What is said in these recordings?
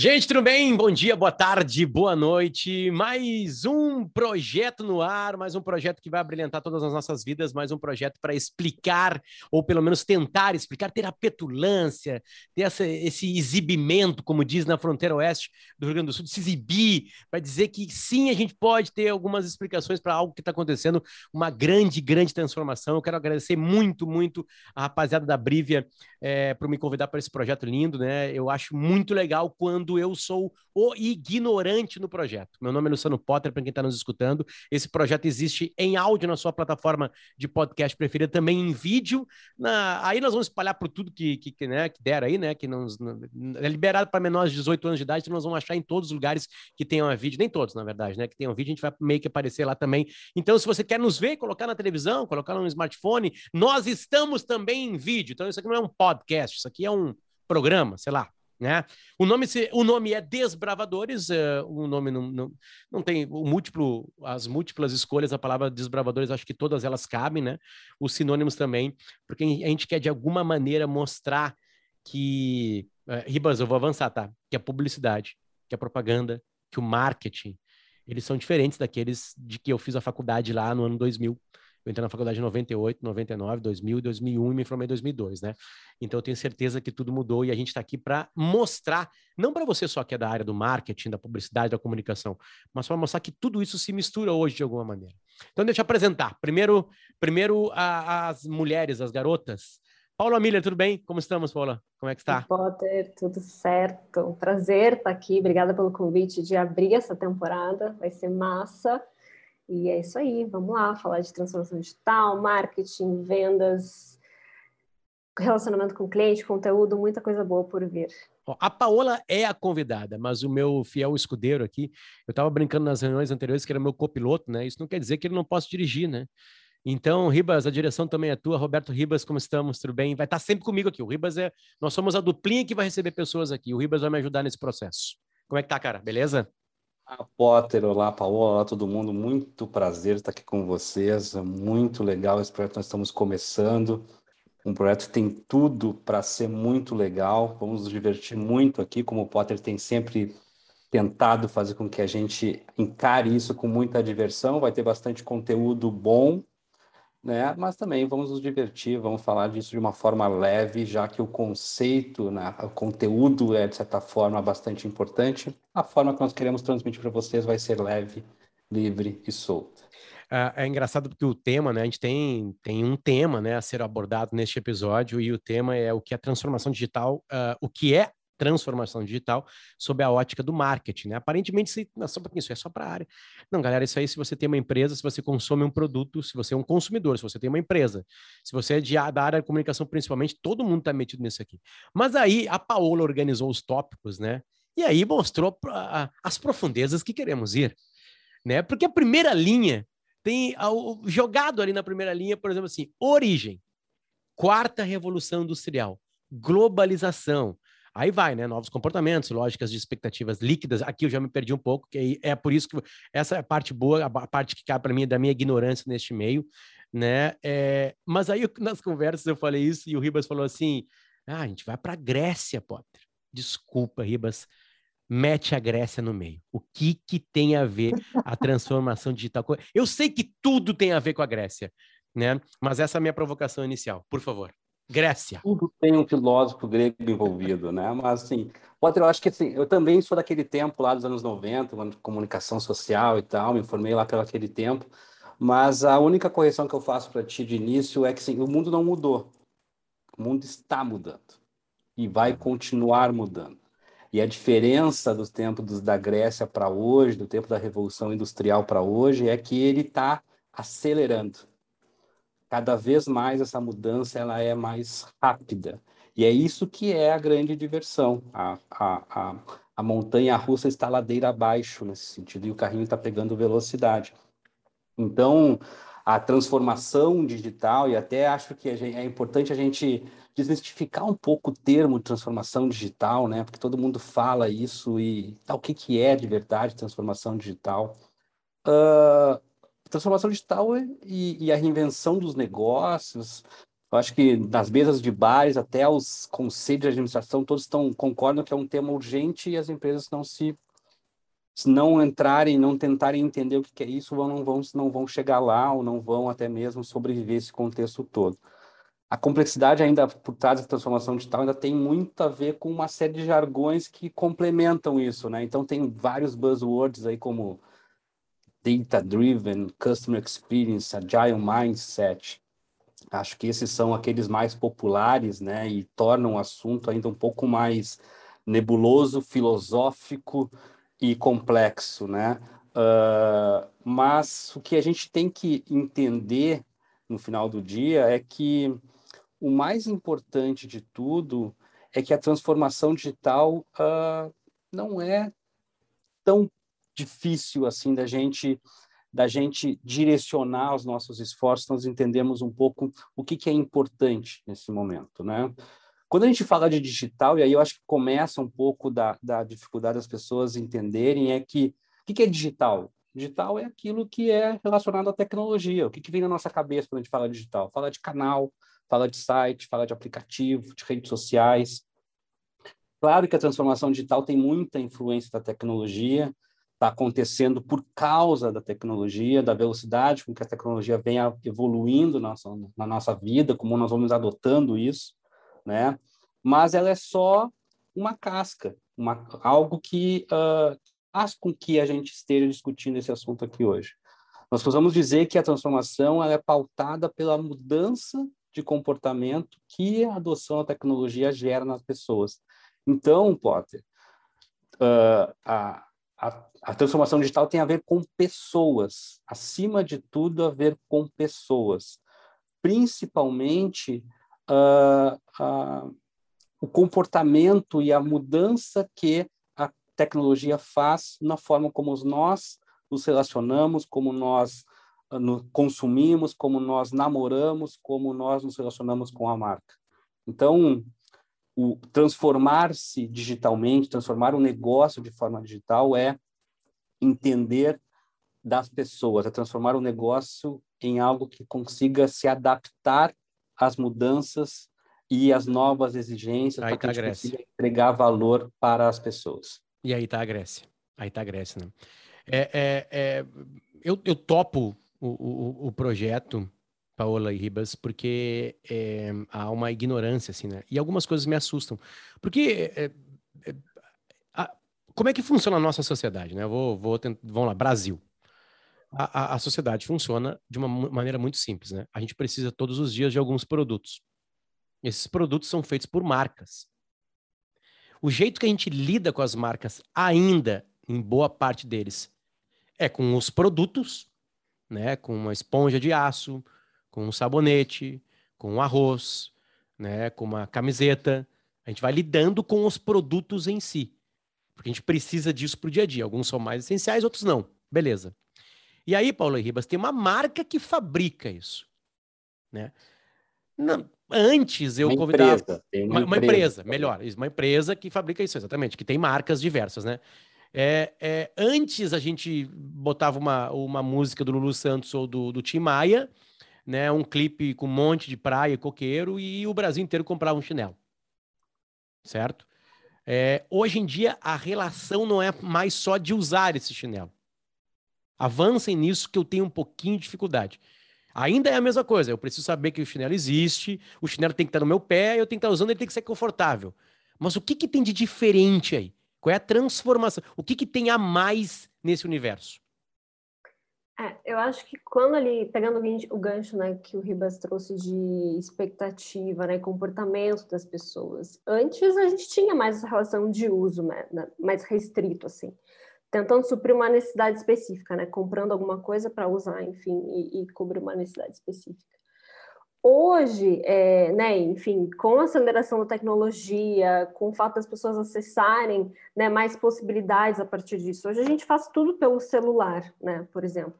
Gente, tudo bem? Bom dia, boa tarde, boa noite. Mais um projeto no ar, mais um projeto que vai brilhantar todas as nossas vidas, mais um projeto para explicar, ou pelo menos tentar explicar, ter a petulância, ter essa, esse exibimento, como diz na fronteira oeste do Rio Grande do Sul, se exibir, para dizer que sim, a gente pode ter algumas explicações para algo que está acontecendo, uma grande, grande transformação. Eu quero agradecer muito, muito a rapaziada da Brívia é, por me convidar para esse projeto lindo, né? Eu acho muito legal quando quando eu sou o ignorante no projeto. Meu nome é Luciano Potter, para quem está nos escutando. Esse projeto existe em áudio na sua plataforma de podcast preferida, também em vídeo. Na... Aí nós vamos espalhar por tudo que, que, que, né, que der aí, né? Que não, é liberado para menores de 18 anos de idade, então nós vamos achar em todos os lugares que tenham vídeo, nem todos, na verdade, né? Que tenham vídeo, a gente vai meio que aparecer lá também. Então, se você quer nos ver, colocar na televisão, colocar no smartphone, nós estamos também em vídeo. Então, isso aqui não é um podcast, isso aqui é um programa, sei lá, né? O, nome, o nome é Desbravadores, uh, o nome não, não, não tem o múltiplo, as múltiplas escolhas, a palavra desbravadores, acho que todas elas cabem, né? Os sinônimos também, porque a gente quer de alguma maneira mostrar que. Uh, Ribas, eu vou avançar, tá? Que a publicidade, que a propaganda, que o marketing, eles são diferentes daqueles de que eu fiz a faculdade lá no ano 2000. Eu entrei na faculdade em 98, 99, 2000, 2001 e me formei em 2002, né? Então eu tenho certeza que tudo mudou e a gente está aqui para mostrar, não para você só que é da área do marketing, da publicidade, da comunicação, mas para mostrar que tudo isso se mistura hoje de alguma maneira. Então deixa eu apresentar. Primeiro, primeiro a, as mulheres, as garotas. Paula Miller, tudo bem? Como estamos, Paula? Como é que está? Potter, tudo certo. Prazer estar aqui. Obrigada pelo convite de abrir essa temporada. Vai ser massa. E é isso aí, vamos lá, falar de transformação digital, marketing, vendas, relacionamento com cliente, conteúdo, muita coisa boa por vir. A Paola é a convidada, mas o meu fiel escudeiro aqui, eu estava brincando nas reuniões anteriores que era meu copiloto, né? Isso não quer dizer que ele não possa dirigir, né? Então, Ribas, a direção também é tua. Roberto Ribas, como estamos? Tudo bem? Vai estar sempre comigo aqui. O Ribas é. Nós somos a duplinha que vai receber pessoas aqui. O Ribas vai me ajudar nesse processo. Como é que tá, cara? Beleza? Olá, Potter, olá, Paola, olá todo mundo. Muito prazer estar aqui com vocês. É muito legal esse projeto. Nós estamos começando. Um projeto que tem tudo para ser muito legal. Vamos nos divertir muito aqui, como o Potter tem sempre tentado fazer com que a gente encare isso com muita diversão. Vai ter bastante conteúdo bom né? Mas também vamos nos divertir, vamos falar disso de uma forma leve, já que o conceito, né, o conteúdo é de certa forma bastante importante. A forma que nós queremos transmitir para vocês vai ser leve, livre e solta. É, é engraçado porque o tema, né? A gente tem, tem um tema, né, a ser abordado neste episódio e o tema é o que é transformação digital, uh, o que é transformação digital sob a ótica do marketing, né? Aparentemente, se, não, só isso é só para a área. Não, galera, isso aí se você tem uma empresa, se você consome um produto, se você é um consumidor, se você tem uma empresa, se você é de, da área de comunicação principalmente, todo mundo está metido nisso aqui. Mas aí a Paola organizou os tópicos, né? E aí mostrou pra, as profundezas que queremos ir, né? Porque a primeira linha tem jogado ali na primeira linha, por exemplo, assim, origem, quarta revolução industrial, globalização, Aí vai, né? Novos comportamentos, lógicas de expectativas líquidas. Aqui eu já me perdi um pouco, que é por isso que essa é a parte boa, a parte que cabe para mim da minha ignorância neste meio, né? É, mas aí nas conversas eu falei isso e o Ribas falou assim: ah, a gente vai para Grécia, Potter. Desculpa, Ribas, mete a Grécia no meio. O que que tem a ver a transformação digital? Eu sei que tudo tem a ver com a Grécia, né? Mas essa é a minha provocação inicial, por favor. Grécia. Tudo tem um filósofo grego envolvido, né? Mas, assim, Potter, eu acho que, assim, eu também sou daquele tempo lá dos anos 90, comunicação social e tal, me formei lá pelo aquele tempo, mas a única correção que eu faço para ti de início é que, assim, o mundo não mudou. O mundo está mudando e vai continuar mudando. E a diferença dos tempos da Grécia para hoje, do tempo da Revolução Industrial para hoje, é que ele está acelerando cada vez mais essa mudança ela é mais rápida. E é isso que é a grande diversão. A, a, a, a montanha russa está ladeira abaixo nesse sentido, e o carrinho está pegando velocidade. Então, a transformação digital, e até acho que é importante a gente desmistificar um pouco o termo transformação digital, né? Porque todo mundo fala isso e tá, o que, que é de verdade transformação digital. Uh, transformação digital e, e, a reinvenção dos negócios Eu acho que nas mesas de bares, até os conselhos de administração, todos estão concordam que é um tema urgente e as empresas não se se não entrarem, não tentarem entender o que é isso, não vão, não vão chegar lá ou não vão até mesmo sobreviver esse contexto todo. A complexidade ainda por trás da transformação digital ainda tem muito a ver com uma série de jargões que complementam isso, né? Então tem vários buzzwords aí como data driven, customer experience, agile mindset, Acho que esses são aqueles mais populares, né, e tornam o assunto ainda um pouco mais nebuloso, filosófico e complexo, né? Uh, mas o que a gente tem que entender no final do dia é que o mais importante de tudo é que a transformação digital uh, não é tão difícil assim da gente da gente direcionar os nossos esforços, nós entendemos um pouco o que, que é importante nesse momento, né? Quando a gente fala de digital, e aí eu acho que começa um pouco da, da dificuldade das pessoas entenderem, é que o que, que é digital? Digital é aquilo que é relacionado à tecnologia. O que, que vem na nossa cabeça quando a gente fala digital? Fala de canal, fala de site, fala de aplicativo, de redes sociais. Claro que a transformação digital tem muita influência da tecnologia, está acontecendo por causa da tecnologia, da velocidade com que a tecnologia vem evoluindo na nossa, na nossa vida, como nós vamos adotando isso, né? Mas ela é só uma casca, uma, algo que uh, faz com que a gente esteja discutindo esse assunto aqui hoje. Nós podemos dizer que a transformação ela é pautada pela mudança de comportamento que a adoção da tecnologia gera nas pessoas. Então, Potter, uh, a, a, a, transformação digital tem a ver com pessoas, acima de tudo, a ver com pessoas, principalmente uh, uh, o comportamento e a mudança que a tecnologia faz na forma como nós nos relacionamos, como nós no, consumimos, como nós namoramos, como nós nos relacionamos com a marca. Então, o transformar-se digitalmente, transformar um negócio de forma digital é entender das pessoas, é transformar o negócio em algo que consiga se adaptar às mudanças e às novas exigências para tá que a gente consiga entregar valor para as pessoas. E aí está a Grécia. Aí está a Grécia, né? É, é, é, eu, eu topo o, o, o projeto Paola e Ribas, porque é, há uma ignorância, assim, né? E algumas coisas me assustam. Porque, é, é, a, como é que funciona a nossa sociedade, né? Vou, vou tentar, vamos lá, Brasil. A, a, a, sociedade funciona de uma maneira muito simples, né? A gente precisa todos os dias de alguns produtos. Esses produtos são feitos por marcas. O jeito que a gente lida com as marcas, ainda, em boa parte deles, é com os produtos, né? Com uma esponja de aço, com um sabonete, com um arroz, né, com uma camiseta. A gente vai lidando com os produtos em si. Porque a gente precisa disso para o dia a dia. Alguns são mais essenciais, outros não. Beleza. E aí, Paulo e Ribas, tem uma marca que fabrica isso. Né? Não, antes eu uma convidava. Empresa, uma, uma, empresa, melhor. Uma empresa que fabrica isso, exatamente, que tem marcas diversas, né? É, é, antes a gente botava uma, uma música do Lulu Santos ou do, do Tim Maia né, um clipe com um monte de praia e coqueiro e o Brasil inteiro comprava um chinelo. Certo? É, hoje em dia, a relação não é mais só de usar esse chinelo. Avancem nisso que eu tenho um pouquinho de dificuldade. Ainda é a mesma coisa. Eu preciso saber que o chinelo existe, o chinelo tem que estar no meu pé, eu tenho que estar usando, ele tem que ser confortável. Mas o que, que tem de diferente aí? Qual é a transformação? O que, que tem a mais nesse universo? É, eu acho que quando ali, pegando o gancho né, que o Ribas trouxe de expectativa, né, comportamento das pessoas, antes a gente tinha mais essa relação de uso, né, mais restrito, assim, tentando suprir uma necessidade específica, né, comprando alguma coisa para usar, enfim, e, e, cobrir uma necessidade específica. Hoje, é, né, enfim, com a aceleração da tecnologia, com o fato das pessoas acessarem né, mais possibilidades a partir disso, hoje a gente faz tudo pelo celular, né, por exemplo.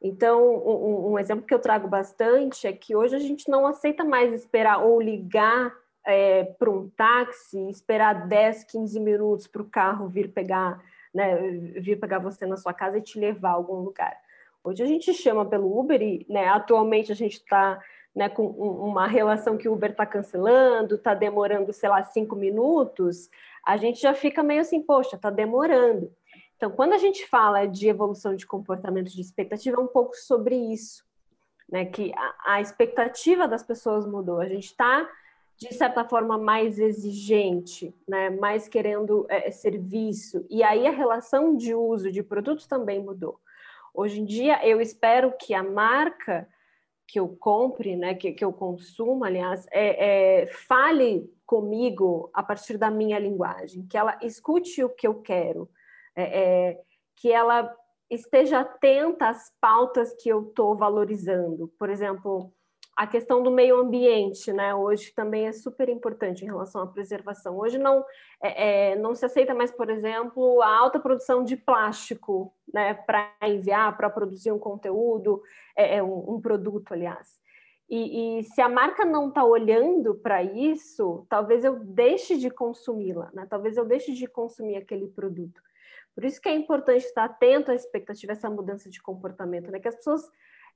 Então, um, um, exemplo que eu trago bastante é que hoje a gente não aceita mais esperar ou ligar é, para um táxi, esperar 10, 15 minutos para o carro vir pegar, né, vir pegar você na sua casa e te levar a algum lugar. Hoje a gente chama pelo Uber e, né, atualmente a gente está né, com uma relação que o Uber está cancelando, está demorando, sei lá, cinco minutos, a gente já fica meio assim, poxa, está demorando. Então, quando a gente fala de evolução de comportamento de expectativa, é um pouco sobre isso, né? Que a, a expectativa das pessoas mudou. A gente está, de certa forma, mais exigente, né? Mais querendo é, serviço. E aí a relação de uso de produtos também mudou. Hoje em dia, eu espero que a marca que eu compre, né, que, que eu consumo, aliás, é, é, fale comigo a partir da minha linguagem, que ela escute o que eu quero, é, é que ela esteja atenta às pautas que eu estou valorizando. Por exemplo, a questão do meio ambiente, né? Hoje também é super importante em relação à preservação. Hoje não é, é, não se aceita mais, por exemplo, a alta produção de plástico, né? Para enviar, para produzir um conteúdo, é, é um, um, produto, aliás. E, e, se a marca não está olhando para isso, talvez eu deixe de consumi-la, né? Talvez eu deixe de consumir aquele produto. Por isso que é importante estar atento à expectativa, essa mudança de comportamento, né? Que as pessoas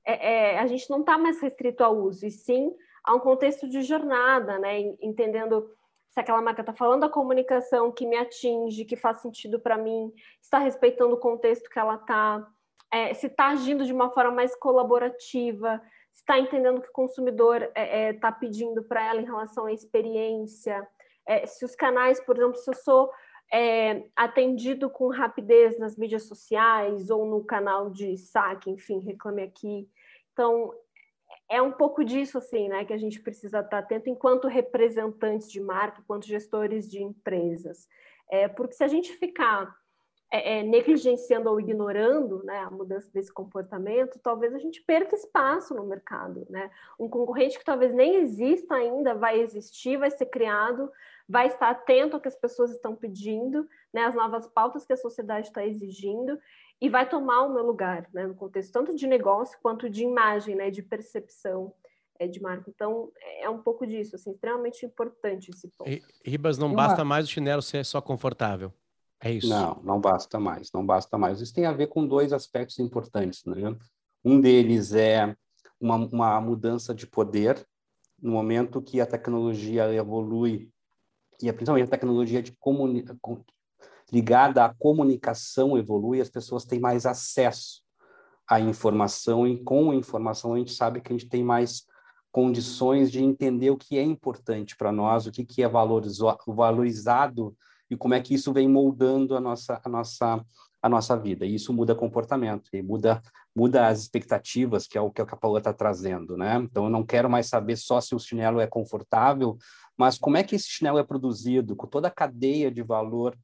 é, é, a gente não está mais restrito ao uso, e sim a um contexto de jornada, né? Entendendo se aquela marca está falando a comunicação que me atinge, que faz sentido para mim, está respeitando o contexto que ela está, é, se está agindo de uma forma mais colaborativa, se está entendendo o que o consumidor está é, é pedindo para ela em relação à experiência, é, se os canais, por exemplo, se eu sou é, atendido com rapidez nas mídias sociais ou no canal de saque, enfim, reclame aqui. Então, é um pouco disso, assim, né, que a gente precisa estar atento enquanto representantes de marca, enquanto gestores de empresas. É, porque se a gente ficar é, é, negligenciando ou ignorando né, a mudança desse comportamento, talvez a gente perca espaço no mercado. Né? Um concorrente que talvez nem exista ainda vai existir, vai ser criado, vai estar atento ao que as pessoas estão pedindo, né, as novas pautas que a sociedade está exigindo, e vai tomar o meu lugar, né, no contexto tanto de negócio quanto de imagem, né, de percepção é, de marca. Então, é um pouco disso, assim, extremamente importante esse ponto. Ribas, não basta mais o chinelo ser só confortável. É isso. Não, não basta mais, não basta mais. Isso tem a ver com dois aspectos importantes, né? Um deles é uma, uma mudança de poder no momento que a tecnologia evolui e principalmente a tecnologia de ligada à comunicação evolui, as pessoas têm mais acesso à informação e com a informação a gente sabe que a gente tem mais condições de entender o que é importante para nós, o que, que é valorizado e como é que isso vem moldando a nossa, a nossa, a nossa vida. E isso muda comportamento, e muda, muda as expectativas, que é o que a Paula está trazendo, né? Então, eu não quero mais saber só se o chinelo é confortável, mas como é que esse chinelo é produzido, com toda a cadeia de valor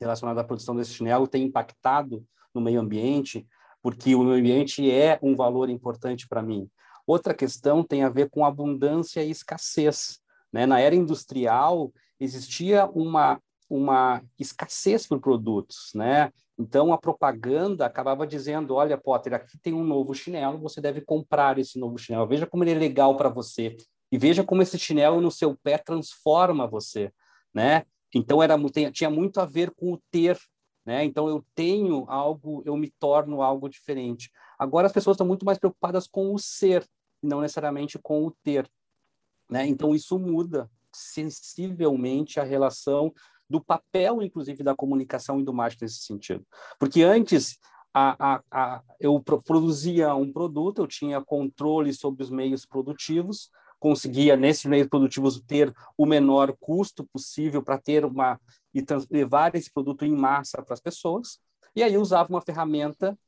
relacionada à produção desse chinelo tem impactado no meio ambiente, porque o meio ambiente é um valor importante para mim. Outra questão tem a ver com abundância e escassez. Né? Na era industrial, existia uma uma escassez por produtos, né? Então a propaganda acabava dizendo: olha, Potter, aqui tem um novo chinelo, você deve comprar esse novo chinelo. Veja como ele é legal para você e veja como esse chinelo no seu pé transforma você, né? Então era tinha muito a ver com o ter, né? Então eu tenho algo, eu me torno algo diferente. Agora as pessoas estão muito mais preocupadas com o ser, não necessariamente com o ter, né? Então isso muda sensivelmente a relação do papel, inclusive, da comunicação e do marketing nesse sentido. Porque antes a, a, a, eu produzia um produto, eu tinha controle sobre os meios produtivos, conseguia, nesses meios produtivos, ter o menor custo possível para ter uma e levar esse produto em massa para as pessoas. E aí usava uma ferramenta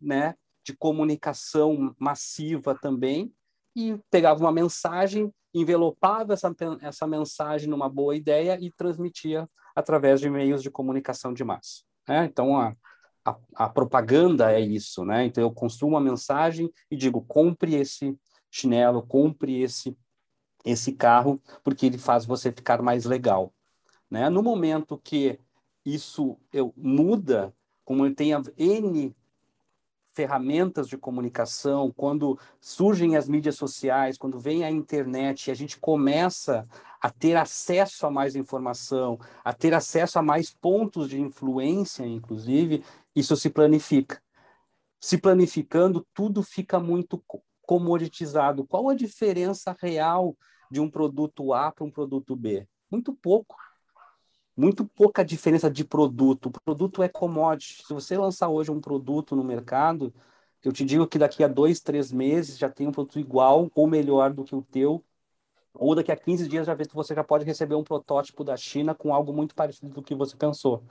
né, de comunicação massiva também, e pegava uma mensagem, envelopava essa, essa mensagem numa boa ideia e transmitia através de meios de comunicação de massa. Né? Então, a, a, a, propaganda é isso. Né? Então, eu construo uma mensagem e digo, compre esse chinelo, compre esse, esse carro, porque ele faz você ficar mais legal. Né? No momento que isso eu, muda, como tem N ferramentas de comunicação, quando surgem as mídias sociais, quando vem a internet e a gente começa a ter acesso a mais informação, a ter acesso a mais pontos de influência, inclusive, isso se planifica. Se planificando, tudo fica muito comoditizado. Qual a diferença real de um produto A para um produto B? Muito pouco. Muito pouca diferença de produto. O produto é commodity. Se você lançar hoje um produto no mercado, eu te digo que daqui a dois, três meses já tem um produto igual ou melhor do que o teu, ou daqui a 15 dias já você já pode receber um protótipo da China com algo muito parecido do que você pensou.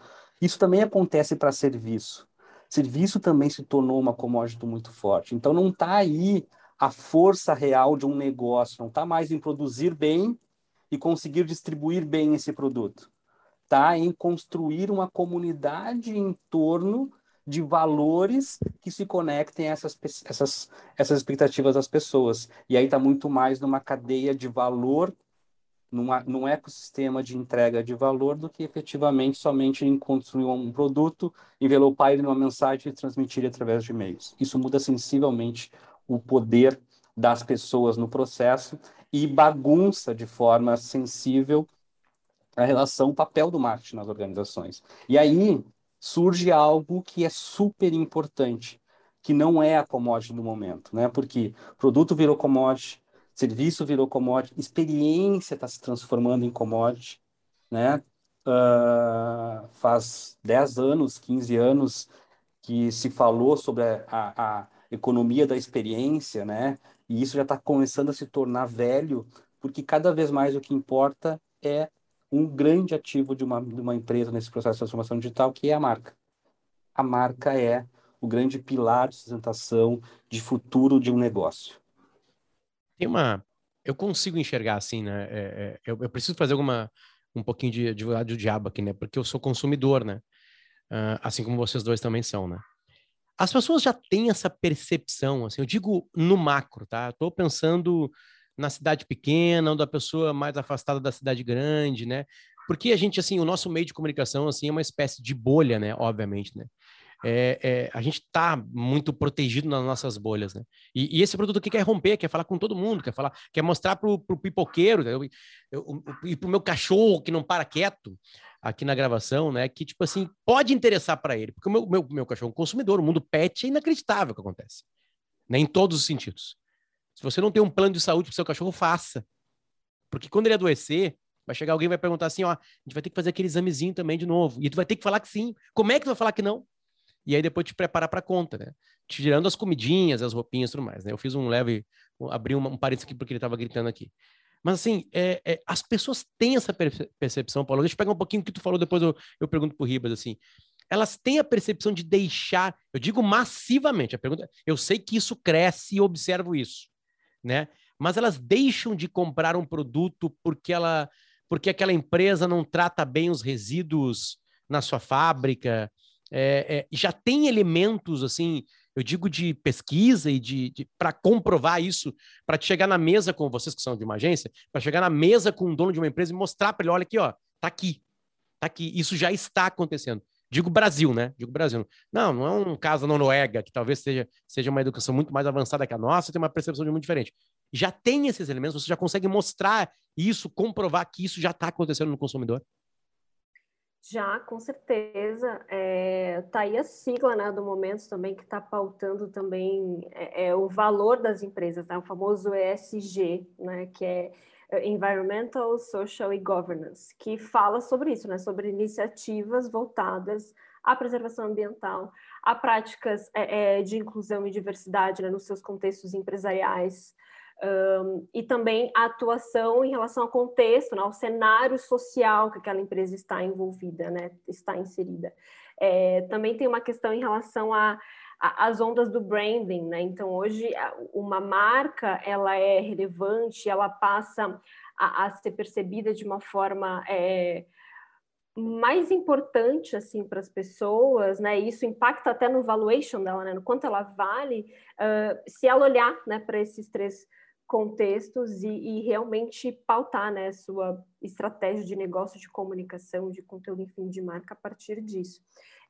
Isso também acontece para serviço. Serviço também se tornou uma commodity muito forte. Então não está aí a força real de um negócio, não está mais em produzir bem e conseguir distribuir bem esse produto. Está em construir uma comunidade em torno de valores que se conectem a essas, essas, essas expectativas das pessoas. E aí está muito mais numa cadeia de valor, numa, num ecossistema de entrega de valor, do que efetivamente somente em construir um produto, envelopar ele numa mensagem e transmitir ele através de e-mails. Isso muda sensivelmente o poder das pessoas no processo e bagunça de forma sensível a relação, o papel do marketing nas organizações. E aí surge algo que é super importante, que não é a commodity do momento, né? Porque produto virou commodity, serviço virou commodity, experiência está se transformando em commodity, né? Uh, faz 10 anos, 15 anos que se falou sobre a, a, a economia da experiência, né? E isso já está começando a se tornar velho, porque cada vez mais o que importa é um grande ativo de uma, de uma empresa nesse processo de transformação digital, que é a marca. A marca é o grande pilar de sustentação de futuro de um negócio. Tem uma. Eu consigo enxergar assim, né? É, é, eu, eu, preciso fazer alguma um pouquinho de advogado do diabo aqui, né? Porque eu sou consumidor, né? Uh, assim como vocês dois também são, né? As pessoas já têm essa percepção, assim, eu digo no macro, tá? Estou pensando na cidade pequena ou da pessoa mais afastada da cidade grande, né? Porque a gente, assim, o nosso meio de comunicação, assim, é uma espécie de bolha, né? Obviamente, né? É, é, a gente está muito protegido nas nossas bolhas, né? E, e, esse produto aqui quer romper, quer falar com todo mundo, quer falar, quer mostrar para o pipoqueiro eu, eu, eu, e para o meu cachorro que não para quieto aqui na gravação, né? Que tipo assim pode interessar para ele, porque o meu, meu, meu cachorro é um consumidor, o mundo pet é inacreditável o que acontece, né? Em todos os sentidos. Se você não tem um plano de saúde para seu cachorro, faça. Porque quando ele adoecer, vai chegar alguém e vai perguntar assim, ó, a gente vai ter que fazer aquele examezinho também de novo. E tu vai ter que falar que sim. Como é que tu vai falar que não? E aí depois te preparar para conta, né? Tirando as comidinhas, as roupinhas e tudo mais, né? Eu fiz um leve, abri um, um parênteses aqui porque ele estava gritando aqui. Mas assim, é, é, as pessoas têm essa percepção, Paulo. Deixa eu pegar um pouquinho do que tu falou, depois eu, eu pergunto pro Ribas, assim elas têm a percepção de deixar, eu digo massivamente, a pergunta, eu sei que isso cresce e observo isso né? Mas elas deixam de comprar um produto porque ela porque aquela empresa não trata bem os resíduos na sua fábrica. É, é, já tem elementos assim, eu digo de pesquisa e de, de para comprovar isso, para chegar na mesa com vocês que são de uma agência, para chegar na mesa com o dono de uma empresa e mostrar para ele, olha aqui, ó, tá aqui, tá aqui, isso já está acontecendo. Digo Brasil, né? Digo Brasil. Não, não é um caso da Noruega, que talvez seja, seja uma educação muito mais avançada que a nossa, tem uma percepção de muito diferente. Já tem esses elementos, você já consegue mostrar isso, comprovar que isso já está acontecendo no consumidor? Já, com certeza. É, tá aí a sigla né, do momento também que está pautando também é, é, o valor das empresas, né, o famoso ESG, né, que é Environmental, Social e Governance, que fala sobre isso, né, sobre iniciativas voltadas à preservação ambiental, a práticas é, de inclusão e diversidade né, nos seus contextos empresariais, um, e também a atuação em relação ao contexto, né, ao cenário social que aquela empresa está envolvida, né, está inserida. É, também tem uma questão em relação a as ondas do branding, né? Então hoje uma marca ela é relevante, ela passa a, a ser percebida de uma forma é, mais importante assim para as pessoas, né? Isso impacta até no valuation dela, né? No quanto ela vale, uh, se ela olhar, né, para esses três contextos e, e, realmente pautar, né, sua estratégia de negócio, de comunicação, de conteúdo, enfim, de marca a partir disso.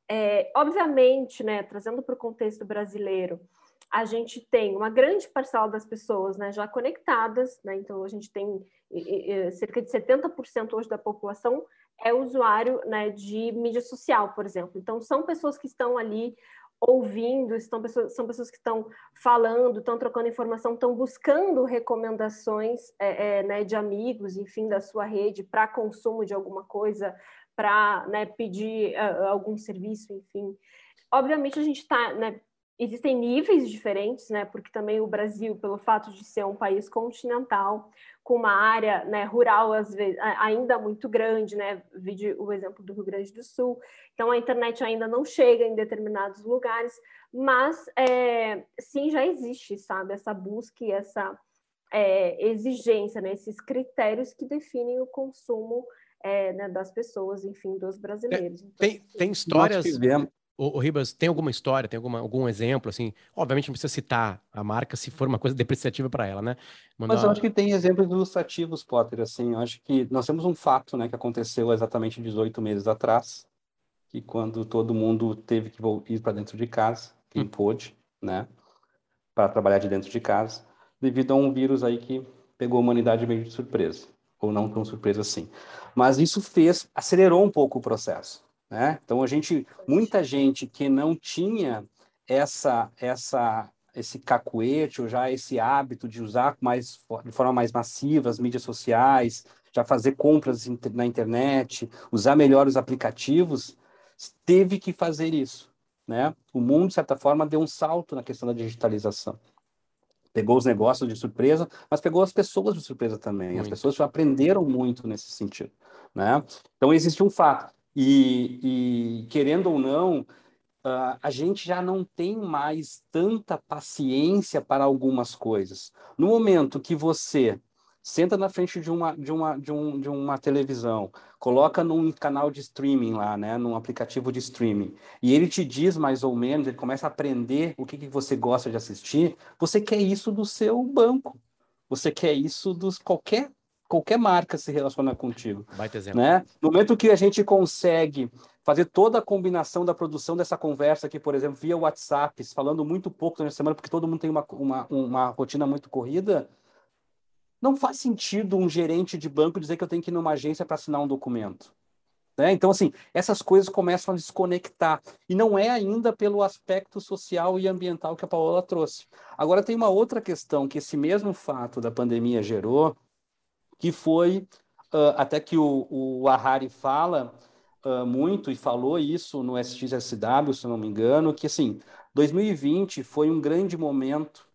É, obviamente, né, trazendo para o contexto brasileiro, a gente tem uma grande parcela das pessoas né, já conectadas, né, então a gente tem cerca de 70% hoje da população é usuário né, de mídia social, por exemplo. Então, são pessoas que estão ali ouvindo, estão pessoas, são pessoas que estão falando, estão trocando informação, estão buscando recomendações é, é, né, de amigos, enfim, da sua rede para consumo de alguma coisa, para né, pedir uh, algum serviço, enfim. Obviamente a gente está, né, existem níveis diferentes, né, porque também o Brasil, pelo fato de ser um país continental, com uma área né, rural às vezes, ainda muito grande, né? Vide o exemplo do Rio Grande do Sul. Então a internet ainda não chega em determinados lugares, mas é, sim já existe, sabe, essa busca e essa é, exigência, né, esses critérios que definem o consumo é, né, das pessoas, enfim, dos brasileiros. Então, tem, tem histórias. O, o, Ribas, tem alguma história, tem alguma, algum exemplo, assim? Obviamente não precisa citar a marca se for uma coisa depreciativa para ela, né? Mandar... Mas eu acho que tem exemplos ilustrativos, Potter, assim, eu acho que nós temos um fato, né, que aconteceu exatamente 18 meses atrás, que quando todo mundo teve que ir para dentro de casa, quem hum. pôde, né, para trabalhar de dentro de casa, devido a um vírus aí que pegou a humanidade meio de surpresa, ou não tão surpresa assim. Mas isso fez, acelerou um pouco o processo. Né? Então a gente, muita gente que não tinha essa essa esse cacuete ou já esse hábito de usar mais de forma mais massiva as mídias sociais, já fazer compras na internet, usar melhor os aplicativos, teve que fazer isso, né? O mundo de certa forma deu um salto na questão da digitalização. Pegou os negócios de surpresa, mas pegou as pessoas de surpresa também. Muito. As pessoas aprenderam muito nesse sentido, né? Então existe um fato. E, e querendo ou não, uh, a gente já não tem mais tanta paciência para algumas coisas. No momento que você senta na frente de uma, de uma, de um, de uma televisão, coloca num canal de streaming lá, né, num aplicativo de streaming, e ele te diz mais ou menos, ele começa a aprender o que, que você gosta de assistir, você quer isso do seu banco, você quer isso dos qualquer qualquer marca se relaciona contigo. Baita exemplo. Né? No momento que a gente consegue fazer toda a combinação da produção dessa conversa aqui, por exemplo, via WhatsApp, falando muito pouco na semana, porque todo mundo tem uma, uma, uma rotina muito corrida, não faz sentido um gerente de banco dizer que eu tenho que ir numa agência para assinar um documento. Né? Então, assim, essas coisas começam a desconectar. E não é ainda pelo aspecto social e ambiental que a Paola trouxe. Agora, tem uma outra questão que esse mesmo fato da pandemia gerou, que foi uh, até que o, o Ahari fala uh, muito e falou isso no SXSW, se não me engano, que assim 2020 foi um grande momento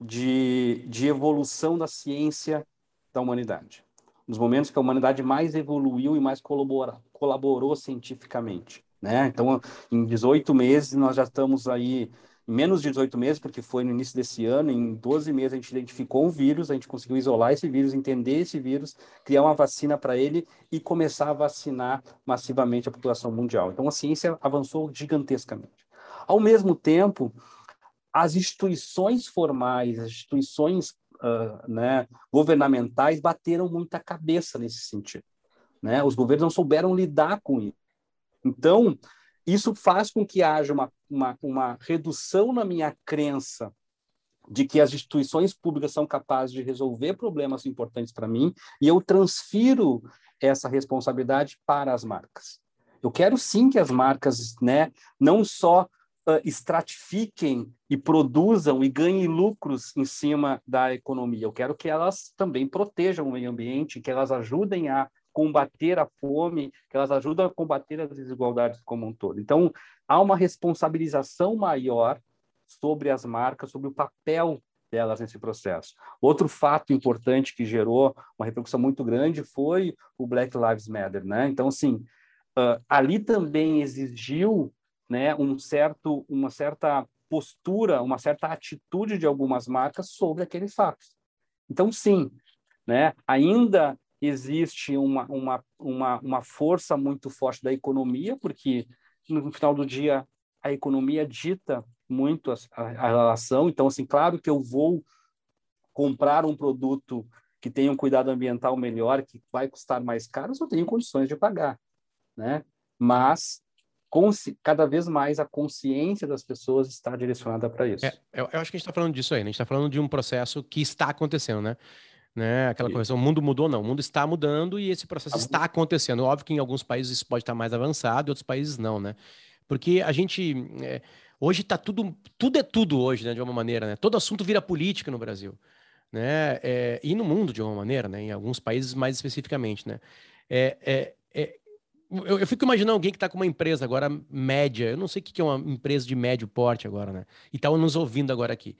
de, de evolução da ciência da humanidade. Nos momentos que a humanidade mais evoluiu e mais colabora, colaborou cientificamente. Né? Então, em 18 meses, nós já estamos aí em menos de 18 meses, porque foi no início desse ano, em 12 meses a gente identificou um vírus, a gente conseguiu isolar esse vírus, entender esse vírus, criar uma vacina para ele e começar a vacinar massivamente a população mundial. Então a ciência avançou gigantescamente. Ao mesmo tempo, as instituições formais, as instituições uh, né, governamentais bateram muita cabeça nesse sentido. Né? Os governos não souberam lidar com isso. Então, isso faz com que haja uma, uma, uma redução na minha crença de que as instituições públicas são capazes de resolver problemas importantes para mim e eu transfiro essa responsabilidade para as marcas. Eu quero sim que as marcas, né, não só uh, estratifiquem e produzam e ganhem lucros em cima da economia. Eu quero que elas também protejam o meio ambiente, que elas ajudem a combater a fome, que elas ajudam a combater as desigualdades como um todo. Então, há uma responsabilização maior sobre as marcas, sobre o papel delas nesse processo. Outro fato importante que gerou uma repercussão muito grande foi o Black Lives Matter, né? Então, assim, uh, ali também exigiu, né, um certo, uma certa postura, uma certa atitude de algumas marcas sobre aqueles fatos. Então, sim, né, ainda existe uma, uma, uma, uma força muito forte da economia, porque no final do dia a economia dita muito a, a, a relação. Então, assim, claro que eu vou comprar um produto que tenha um cuidado ambiental melhor, que vai custar mais caro, eu tenho condições de pagar, né? Mas cada vez mais a consciência das pessoas está direcionada para isso. É, eu, eu, acho que a gente está falando disso aí, né? A gente está falando de um processo que está acontecendo, né? né? Aquela coisa, o mundo mudou, não. O mundo está mudando e esse processo tá está acontecendo. Óbvio que em alguns países isso pode estar mais avançado, em outros países não, né? Porque a gente. É, Hoje tá tudo, tudo é tudo hoje, né, de uma maneira, né? Todo assunto vira política no Brasil, né? É, e no mundo de uma maneira, né? Em alguns países mais especificamente, né? É, é, é eu, eu, fico imaginando alguém que está com uma empresa agora média, eu não sei o que é uma empresa de médio porte agora, né? E está nos ouvindo agora aqui.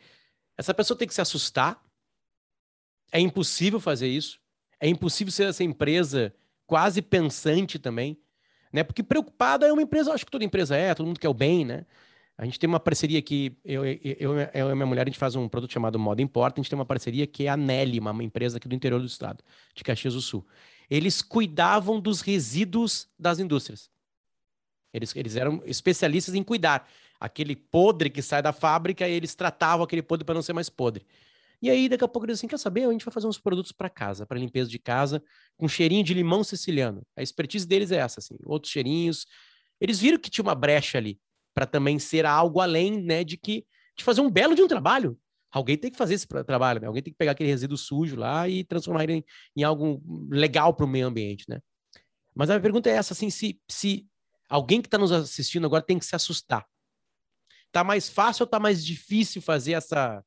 Essa pessoa tem que se assustar. É impossível fazer isso. É impossível ser essa empresa quase pensante também, né? Porque preocupada é uma empresa, acho que toda empresa é, todo mundo quer o bem, né? A gente tem uma parceria aqui, eu, eu, eu, e minha mulher, a gente faz um produto chamado Moda Importa, a gente tem uma parceria que é a Nelly, uma empresa aqui do interior do estado, de Caxias do Sul. Eles cuidavam dos resíduos das indústrias. Eles, eles eram especialistas em cuidar. Aquele podre que sai da fábrica, eles tratavam aquele podre para não ser mais podre. E aí, daqui a pouco, eles assim, quer saber? A gente vai fazer uns produtos para casa, para limpeza de casa, com cheirinho de limão siciliano. A expertise deles é essa, assim. Outros cheirinhos. Eles viram que tinha uma brecha ali para também ser algo além, né, de que de fazer um belo de um trabalho. Alguém tem que fazer esse trabalho, né? alguém tem que pegar aquele resíduo sujo lá e transformar ele em, em algo legal para o meio ambiente, né? Mas a minha pergunta é essa, assim, se, se alguém que está nos assistindo agora tem que se assustar. Tá mais fácil ou tá mais difícil fazer essa,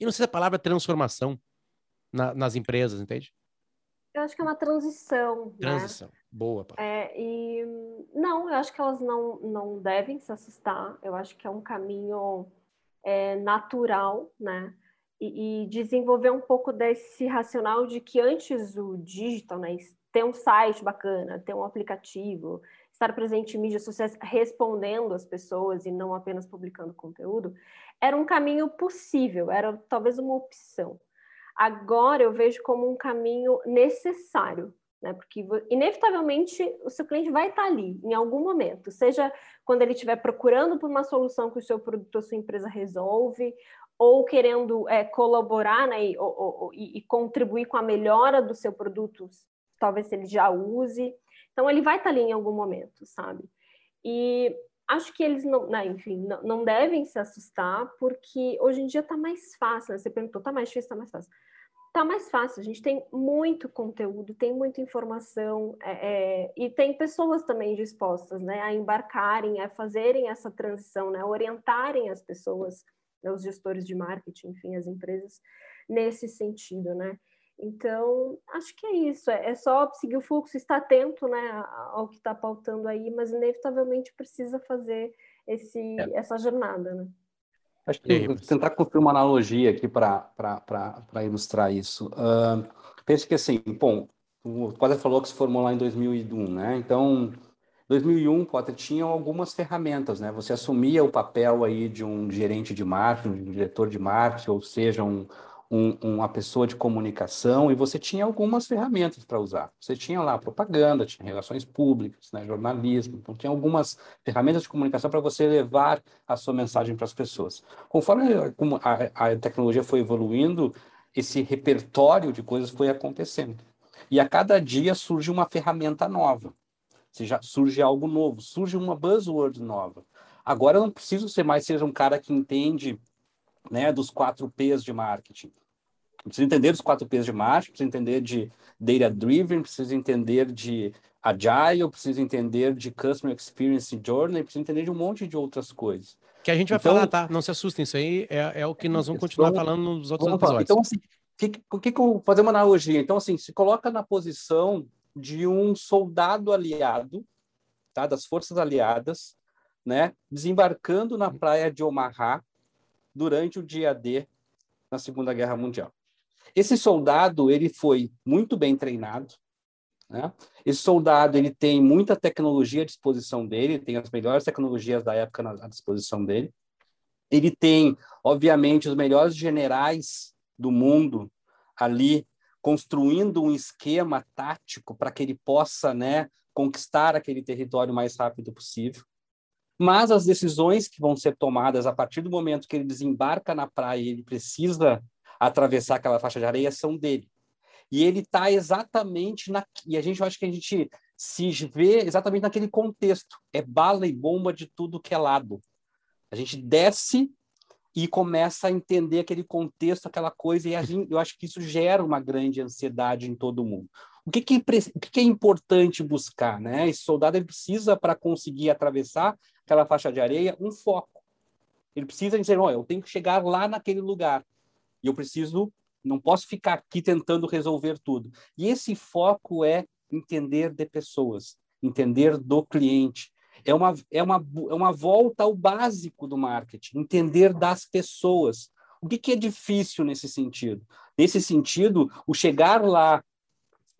e não sei se a palavra transformação na, nas empresas, entende? Eu acho que é uma transição. Né? Transição. Né? Boa. É, e não, eu acho que elas não, não devem se assustar. Eu acho que é um caminho é, natural, né? E, e, desenvolver um pouco desse racional de que antes o digital, né? Ter um site bacana, ter um aplicativo, estar presente em mídias sociais respondendo as pessoas e não apenas publicando conteúdo, era um caminho possível, era talvez uma opção. Agora eu vejo como um caminho necessário, né? Porque inevitavelmente o seu cliente vai estar ali em algum momento, seja quando ele estiver procurando por uma solução que o seu produto ou sua empresa resolve, ou querendo é, colaborar né, e, ou, e, e, contribuir com a melhora do seu produto, talvez ele já use. Então ele vai estar ali em algum momento, sabe? E acho que eles não, né, enfim, não, não, devem se assustar, porque hoje em dia está mais fácil, né? Você perguntou, está mais difícil, está mais fácil. Está mais fácil, a gente tem muito conteúdo, tem muita informação, é, é, e tem pessoas também dispostas né, a embarcarem, a fazerem essa transição, né, orientarem as pessoas, né, os gestores de marketing, enfim, as empresas, nesse sentido, né? Então, acho que é isso, é, é só seguir o fluxo, estar atento né, ao que está pautando aí, mas inevitavelmente precisa fazer esse, é. essa jornada. Né? Acho que vou tentar construir uma analogia aqui para ilustrar isso. Uh, pense que assim, bom, o Potter falou que se formou lá em 2001, né? Então, 2001, Potter tinha algumas ferramentas, né? Você assumia o papel aí de um gerente de marketing, de um diretor de marketing, ou seja, um, um, uma pessoa de comunicação e você tinha algumas ferramentas para usar. Você tinha lá propaganda, tinha relações públicas, né, jornalismo, então tinha algumas ferramentas de comunicação para você levar a sua mensagem para as pessoas. Conforme a, a, tecnologia foi evoluindo, esse repertório de coisas foi acontecendo. E a cada dia surge uma ferramenta nova. Seja, surge algo novo, surge uma buzzword nova. Agora eu não preciso ser mais ser um cara que entende né, dos quatro P's de marketing. Precisa entender dos quatro P's de marketing, precisa entender de data driven, precisa entender de agile, precisa entender de customer experience journey, precisa entender de um monte de outras coisas. Que a gente vai então, falar, tá? Não se assustem, isso aí é, é o que nós vamos continuar vamos, falando nos outros episódios. Então, assim, que, que, que eu fazer uma analogia? Então, assim, se coloca na posição de um soldado aliado, tá? Das forças aliadas, né? Desembarcando na praia de Omaha, durante o dia D na Segunda Guerra Mundial. Esse soldado ele foi muito bem treinado. Né? Esse soldado ele tem muita tecnologia à disposição dele, tem as melhores tecnologias da época na, à disposição dele. Ele tem, obviamente, os melhores generais do mundo ali construindo um esquema tático para que ele possa, né, conquistar aquele território o mais rápido possível mas as decisões que vão ser tomadas a partir do momento que ele desembarca na praia ele precisa atravessar aquela faixa de areia são dele. E ele está exatamente na. E a gente acha que a gente se vê exatamente naquele contexto. É bala e bomba de tudo que é lado. A gente desce e começa a entender aquele contexto, aquela coisa, e gente, eu acho que isso gera uma grande ansiedade em todo mundo. O que, que, o que, que é importante buscar? Né? Esse soldado ele precisa, para conseguir atravessar aquela faixa de areia, um foco. Ele precisa dizer, olha, eu tenho que chegar lá naquele lugar. E eu preciso, não posso ficar aqui tentando resolver tudo. E esse foco é entender de pessoas, entender do cliente. É uma, é uma, é uma volta ao básico do marketing, entender das pessoas. O que, que é difícil nesse sentido? Nesse sentido, o chegar lá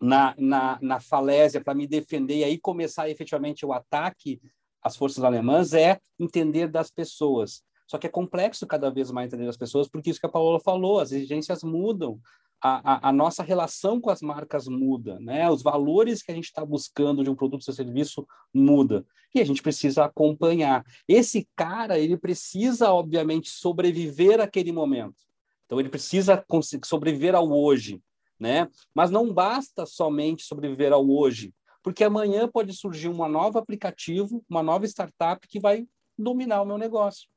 na, na, na falésia para me defender e aí começar efetivamente o ataque às forças alemãs é entender das pessoas. Só que é complexo cada vez mais entender as pessoas, porque isso que a Paola falou, as exigências mudam, a, a, a nossa relação com as marcas muda, né? Os valores que a gente está buscando de um produto ou serviço muda e a gente precisa acompanhar. Esse cara ele precisa obviamente sobreviver àquele momento. Então ele precisa sobreviver ao hoje, né? Mas não basta somente sobreviver ao hoje, porque amanhã pode surgir um novo aplicativo, uma nova startup que vai dominar o meu negócio,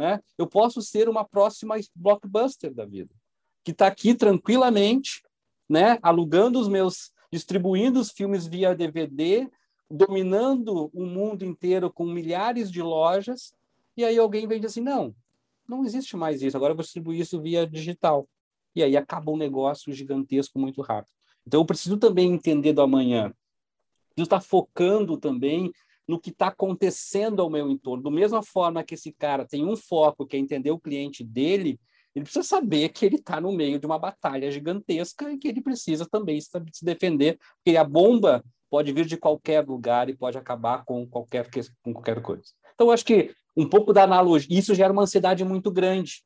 né? Eu posso ser uma próxima blockbuster da vida que está aqui tranquilamente, né, alugando os meus, distribuindo os filmes via DVD, dominando o mundo inteiro com milhares de lojas, e aí alguém vem diz assim, não, não existe mais isso, agora eu vou distribuir isso via digital. E aí acaba um negócio gigantesco muito rápido. Então eu preciso também entender do amanhã. Preciso estar focando também no que está acontecendo ao meu entorno. Da mesma forma que esse cara tem um foco, que é entender o cliente dele, ele precisa saber que ele está no meio de uma batalha gigantesca e que ele precisa também se defender, porque a bomba pode vir de qualquer lugar e pode acabar com qualquer, com qualquer coisa. Então, acho que um pouco da analogia, isso gera uma ansiedade muito grande,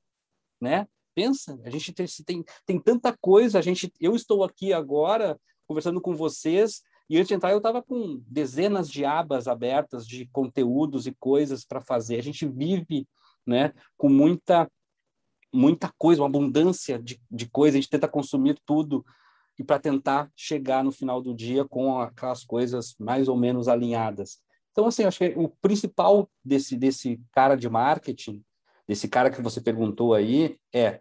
né? Pensa, a gente tem, tem, tem tanta coisa, a gente, eu estou aqui agora conversando com vocês e antes de entrar eu estava com dezenas de abas abertas de conteúdos e coisas para fazer. A gente vive, né, com muita muita coisa, uma abundância de, de coisa, a gente tenta consumir tudo e para tentar chegar no final do dia com aquelas coisas mais ou menos alinhadas. Então, assim, acho que o principal desse, desse cara de marketing, desse cara que você perguntou aí, é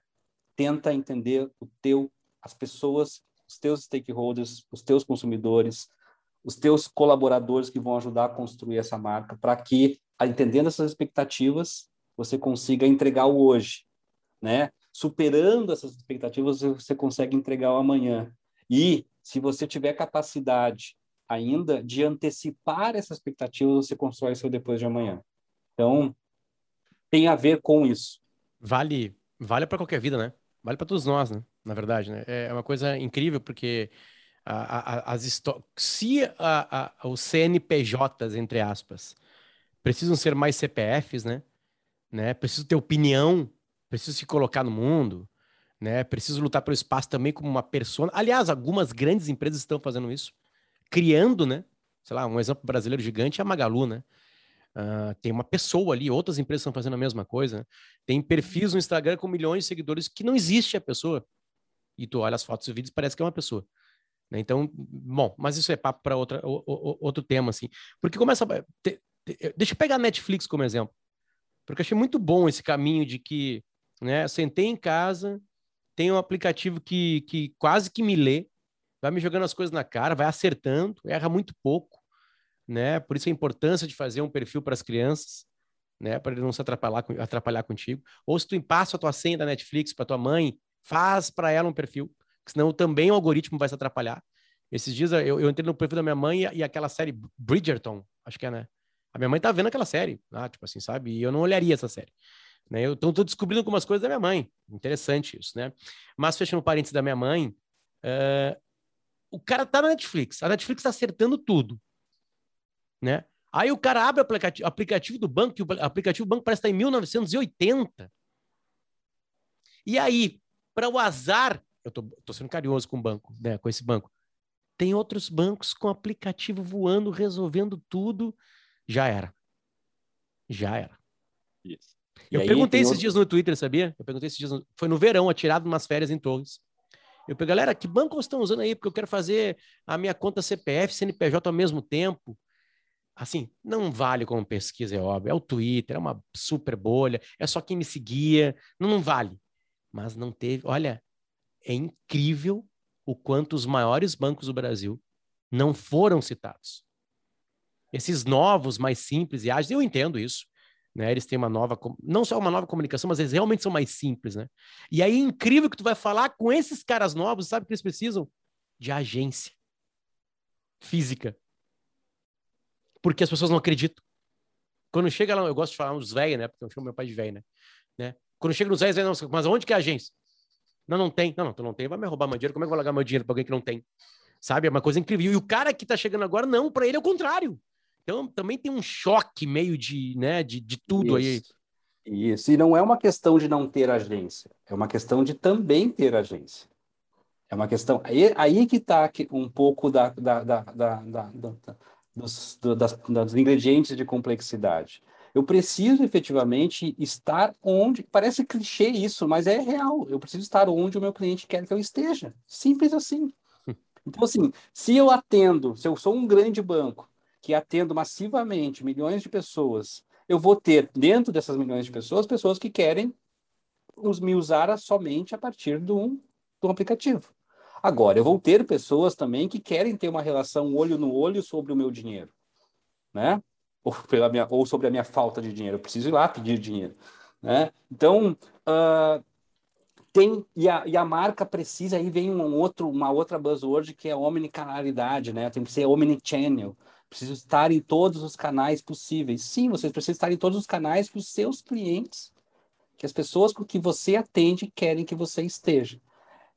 tenta entender o teu, as pessoas, os teus stakeholders, os teus consumidores, os teus colaboradores que vão ajudar a construir essa marca, para que, entendendo essas expectativas, você consiga entregar o hoje né? Superando essas expectativas, você consegue entregar o amanhã. E se você tiver capacidade ainda de antecipar essas expectativas, você constrói seu depois de amanhã. Então, tem a ver com isso. Vale, vale para qualquer vida, né? Vale para todos nós, né? Na verdade, né? É uma coisa incrível porque a, a, as se a, os CNPJs entre aspas precisam ser mais CPFs, né? né? Precisam ter opinião preciso se colocar no mundo, né? Preciso lutar pelo espaço também como uma pessoa. Aliás, algumas grandes empresas estão fazendo isso, criando, né? Sei lá, um exemplo brasileiro gigante é a Magalu, né? Uh, tem uma pessoa ali, outras empresas estão fazendo a mesma coisa. Né? Tem perfis no Instagram com milhões de seguidores que não existe a pessoa. E tu olha as fotos e vídeos parece que é uma pessoa. Né? Então, bom, mas isso é papo para outro tema, assim. Porque começa. Te, te, deixa eu pegar a Netflix como exemplo. Porque eu achei muito bom esse caminho de que né? Sentei em casa, tem um aplicativo que, que quase que me lê, vai me jogando as coisas na cara, vai acertando, erra muito pouco, né? Por isso a importância de fazer um perfil para as crianças, né? Para ele não se atrapalhar, atrapalhar contigo. Ou se tu empassa a tua senha da Netflix para tua mãe, faz para ela um perfil, senão também o algoritmo vai se atrapalhar. Esses dias eu, eu entrei no perfil da minha mãe e, e aquela série Bridgerton, acho que é, né? A minha mãe tá vendo aquela série, ah, tipo assim, sabe? E eu não olharia essa série. Né? Eu estou descobrindo algumas coisas da minha mãe. Interessante isso, né? Mas fechando parênteses da minha mãe, uh, o cara tá na Netflix. A Netflix está acertando tudo, né? Aí o cara abre o aplicativo, aplicativo do banco, e o aplicativo do banco parece estar em 1980. E aí, para o azar, eu tô, tô, sendo carinhoso com o banco, né, com esse banco. Tem outros bancos com aplicativo voando, resolvendo tudo. Já era. Já era. Isso. Eu aí, perguntei esses outro... dias no Twitter, sabia? Eu perguntei esses dias, no... foi no verão, atirado umas férias em Torres. Eu perguntei, galera, que banco vocês estão usando aí? Porque eu quero fazer a minha conta CPF, CNPJ ao mesmo tempo. Assim, não vale como pesquisa, é óbvio. É o Twitter, é uma super bolha, é só quem me seguia. Não, não vale. Mas não teve. Olha, é incrível o quanto os maiores bancos do Brasil não foram citados. Esses novos, mais simples e ágeis, eu entendo isso né? Eles têm uma nova, não só uma nova comunicação, mas eles realmente são mais simples, né? E aí é incrível que tu vai falar com esses caras novos, sabe o que eles precisam? De agência física. Porque as pessoas não acreditam. Quando chega lá, eu gosto de falar uns velhos, né? Porque eu chamo meu pai de velho, né? né? Quando chega nos velhos, mas onde que é a agência? Não, não tem. Não, não, tu não tem, vai me roubar meu dinheiro. Como é que eu vou largar meu dinheiro para alguém que não tem? Sabe? É uma coisa incrível. E o cara que tá chegando agora, não, para ele é o contrário. Então também tem um choque meio de, né, de, de tudo Isso. aí. Isso, e não é uma questão de não ter agência, é uma questão de também ter agência. É uma questão. Aí, aí que está um pouco da, da, da, da, dos, das, dos ingredientes de complexidade. Eu preciso efetivamente estar onde. Parece clichê isso, mas é real. Eu preciso estar onde o meu cliente quer que eu esteja. Simples assim. Então, assim, se eu atendo, se eu sou um grande banco que atendo massivamente milhões de pessoas, eu vou ter dentro dessas milhões de pessoas pessoas que querem os, me usar somente a partir de um, de um aplicativo. Agora, eu vou ter pessoas também que querem ter uma relação olho no olho sobre o meu dinheiro, né? Ou, pela minha, ou sobre a minha falta de dinheiro. Eu preciso ir lá pedir dinheiro, né? Então, uh, tem e a, e a marca precisa aí vem um outro uma outra buzzword que é omnicanalidade, né? Tem que ser omnichannel. Preciso estar em todos os canais possíveis. Sim, vocês precisam estar em todos os canais para os seus clientes, que as pessoas com que você atende querem que você esteja.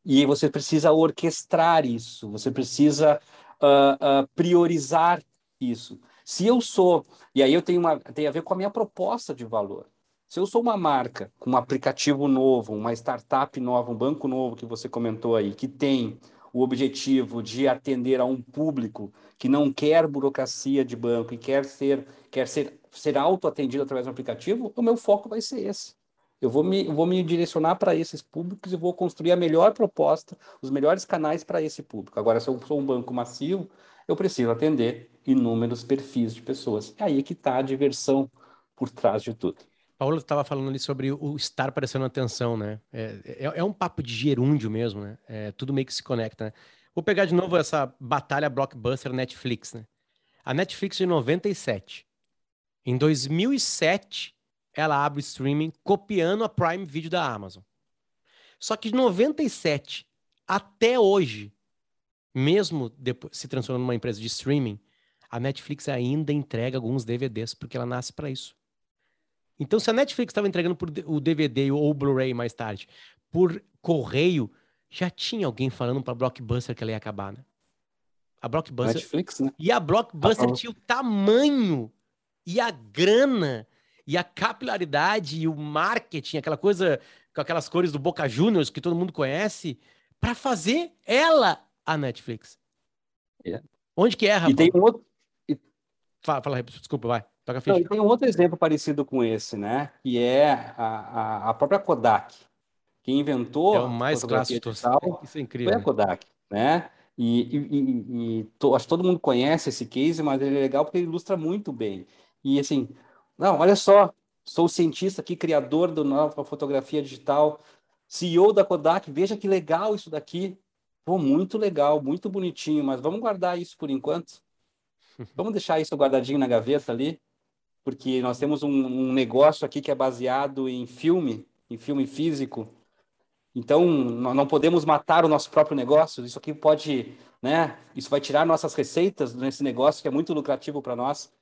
E você precisa orquestrar isso, você precisa uh, uh, priorizar isso. Se eu sou, e aí eu tenho uma, tem a ver com a minha proposta de valor. Se eu sou uma marca com um aplicativo novo, uma startup nova, um banco novo que você comentou aí, que tem o objetivo de atender a um público que não quer burocracia de banco e quer ser, quer ser, ser auto-atendido através do aplicativo, o meu foco vai ser esse. Eu vou me, vou me direcionar para esses públicos e vou construir a melhor proposta, os melhores canais para esse público. Agora, se eu sou um banco massivo, eu preciso atender inúmeros perfis de pessoas. É aí que está a diversão por trás de tudo. Paulo estava falando ali sobre o estar prestando atenção, né? É, é, é, um papo de gerúndio mesmo, né? É, tudo meio que se conecta, né? Vou pegar de novo essa batalha blockbuster Netflix, né? A Netflix de 97. Em 2007, ela abre o streaming copiando a Prime Video da Amazon. Só que de 97 até hoje, mesmo depois, se transformando numa empresa de streaming, a Netflix ainda entrega alguns DVDs porque ela nasce para isso. Então, se a Netflix estava entregando por o DVD ou o Blu-ray mais tarde por correio, já tinha alguém falando para Blockbuster que ela ia acabar, né? A Blockbuster. Netflix, né? E a Blockbuster ah, tinha o tamanho e a grana e a capilaridade e o marketing, aquela coisa com aquelas cores do Boca Juniors que todo mundo conhece, para fazer ela a Netflix. Yeah. É. Onde que é, rapaz? E tem um outro. Fala, fala, desculpa, vai. Toca Não, tem um outro exemplo parecido com esse, né? Que é a, a, a própria Kodak. Quem inventou é o mais clássico digital Isso é incrível. foi a Kodak, né? E, e, e, e to, acho que todo mundo conhece esse case, mas ele é legal porque ele ilustra muito bem. E assim, não, olha só, sou cientista aqui, criador do nova fotografia digital, CEO da Kodak, veja que legal isso daqui. Pô, muito legal, muito bonitinho, mas vamos guardar isso por enquanto? Vamos deixar isso guardadinho na gaveta ali? Porque nós temos um, um negócio aqui que é baseado em filme, em filme físico. Então, não podemos matar o nosso próprio negócio. Isso aqui pode, né? Isso vai tirar nossas receitas nesse negócio que é muito lucrativo para nós.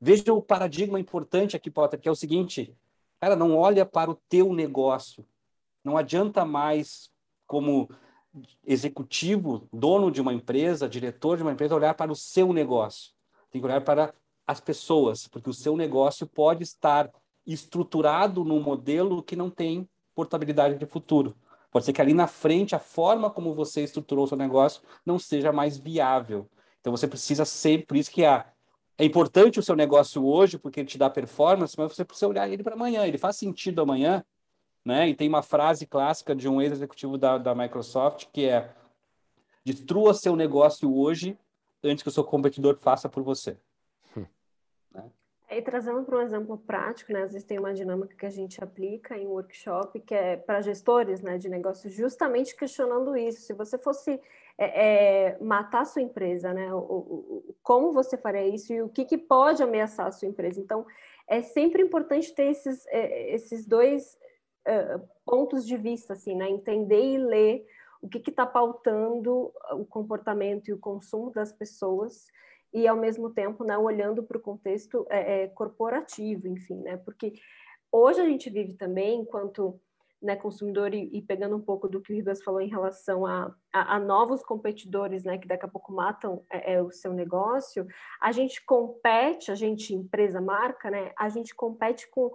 Veja o paradigma importante aqui, Potter, que é o seguinte: cara, não olha para o teu negócio. Não adianta mais, como executivo, dono de uma empresa, diretor de uma empresa, olhar para o seu negócio. Tem que olhar para as pessoas, porque o seu negócio pode estar estruturado num modelo que não tem portabilidade de futuro. Pode ser que ali na frente a forma como você estruturou o seu negócio não seja mais viável. Então você precisa sempre, por isso que é importante o seu negócio hoje, porque ele te dá performance, mas você precisa olhar ele para amanhã. Ele faz sentido amanhã, né? E tem uma frase clássica de um ex-executivo da, da Microsoft que é: destrua seu negócio hoje antes que o seu competidor faça por você. E trazendo para um exemplo prático, né, às vezes tem uma dinâmica que a gente aplica em workshop que é para gestores né, de negócios, justamente questionando isso. Se você fosse é, é, matar a sua empresa, né, o, o, como você faria isso e o que, que pode ameaçar a sua empresa? Então, é sempre importante ter esses, é, esses dois uh, pontos de vista, assim, né? Entender e ler o que está pautando o comportamento e o consumo das pessoas e ao mesmo tempo, né, olhando para o contexto é, é, corporativo, enfim, né? Porque hoje a gente vive também, enquanto né, consumidor e, e, pegando um pouco do que o Ribas falou em relação a, a, a novos competidores, né, que daqui a pouco matam é, é, o seu negócio, a gente compete, a gente empresa, marca, né, a gente compete com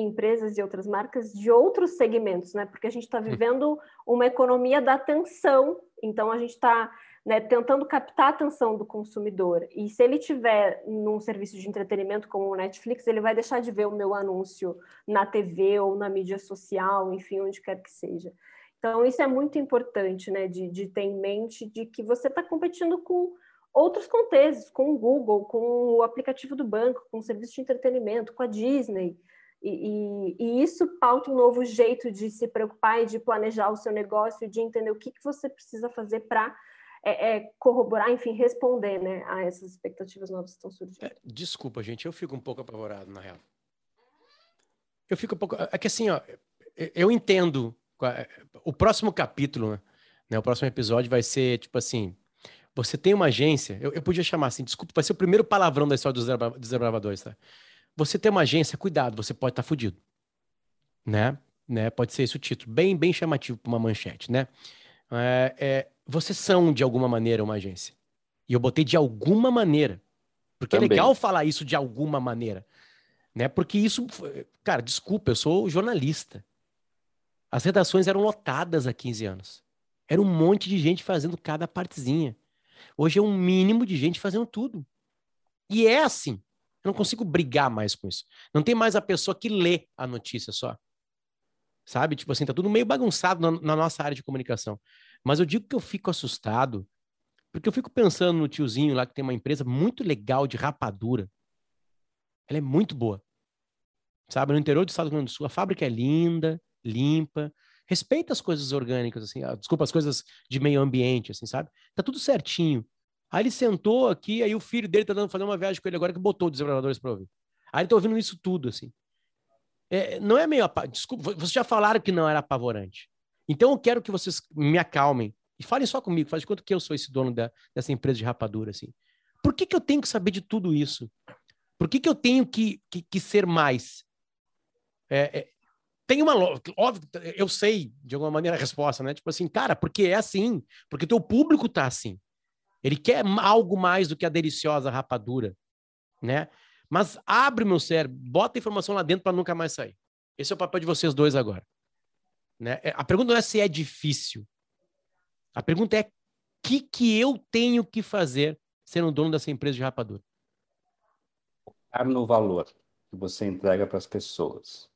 empresas e outras marcas de outros segmentos, né, porque a gente está vivendo uma economia da atenção, então a gente está né, tentando captar a atenção do consumidor. E se ele tiver num serviço de entretenimento como o Netflix, ele vai deixar de ver o meu anúncio na TV ou na mídia social, enfim, onde quer que seja. Então, isso é muito importante, né, de, de ter em mente de que você está competindo com outros contextos, com o Google, com o aplicativo do banco, com o serviço de entretenimento, com a Disney. E, e, e, isso pauta um novo jeito de se preocupar e de planejar o seu negócio, de entender o que, que você precisa fazer para é, é, corroborar, enfim, responder né, a essas expectativas novas que estão surgindo. É, desculpa, gente, eu fico um pouco apavorado, na real. Eu fico um pouco. É que assim, ó, eu entendo. É, o próximo capítulo, né, o próximo episódio vai ser tipo assim: você tem uma agência, eu, eu podia chamar assim, desculpa, vai ser o primeiro palavrão da história dos desbravadores, tá? Você tem uma agência, cuidado, você pode estar tá fudido. Né? né? Pode ser esse o título, bem, bem chamativo para uma manchete, né? É, é, vocês são, de alguma maneira, uma agência. E eu botei de alguma maneira. Porque é Também. é legal falar isso de alguma maneira. Né? Porque isso. Cara, desculpa, eu sou jornalista. As redações eram lotadas há 15 anos. Era um monte de gente fazendo cada partezinha. Hoje é um mínimo de gente fazendo tudo. E é assim. Não consigo brigar mais com isso. Não tem mais a pessoa que lê a notícia só. Sabe? Tipo assim, tá tudo meio bagunçado na, na nossa área de comunicação. Mas eu digo que eu fico assustado, porque eu fico pensando no tiozinho lá que tem uma empresa muito legal de rapadura. Ela é muito boa. Sabe, no interior do estado do Rio Grande do Sul, a fábrica é linda, limpa, respeita as coisas orgânicas, assim, ah, desculpa, as coisas de meio ambiente, assim, sabe? Tá tudo certinho. Aí ele sentou aqui, aí o filho dele tá dando fazer uma viagem com ele agora que botou desbravadores para ouvir. Aí ele tá ouvindo isso tudo, assim. É, não é meio. Desculpa, vocês já falaram que não era apavorante. Então eu quero que vocês me acalmem e falem só comigo, faz de conta que eu sou esse dono da, dessa empresa de rapadura, assim. Por que, que eu tenho que saber de tudo isso? Por que, que eu tenho que, que, que ser mais? É, é, tem uma óbvio, eu sei de alguma maneira a resposta, né? Tipo assim, cara, porque é assim, porque teu público tá assim. Ele quer algo mais do que a deliciosa rapadura, né? Mas abre meu cérebro, bota a informação lá dentro para nunca mais sair. Esse é o papel de vocês dois agora. Né? É, a pergunta não é se é difícil. A pergunta é o que, que eu tenho que fazer sendo dono dessa empresa de rapadura? Focar no valor que você entrega para as pessoas.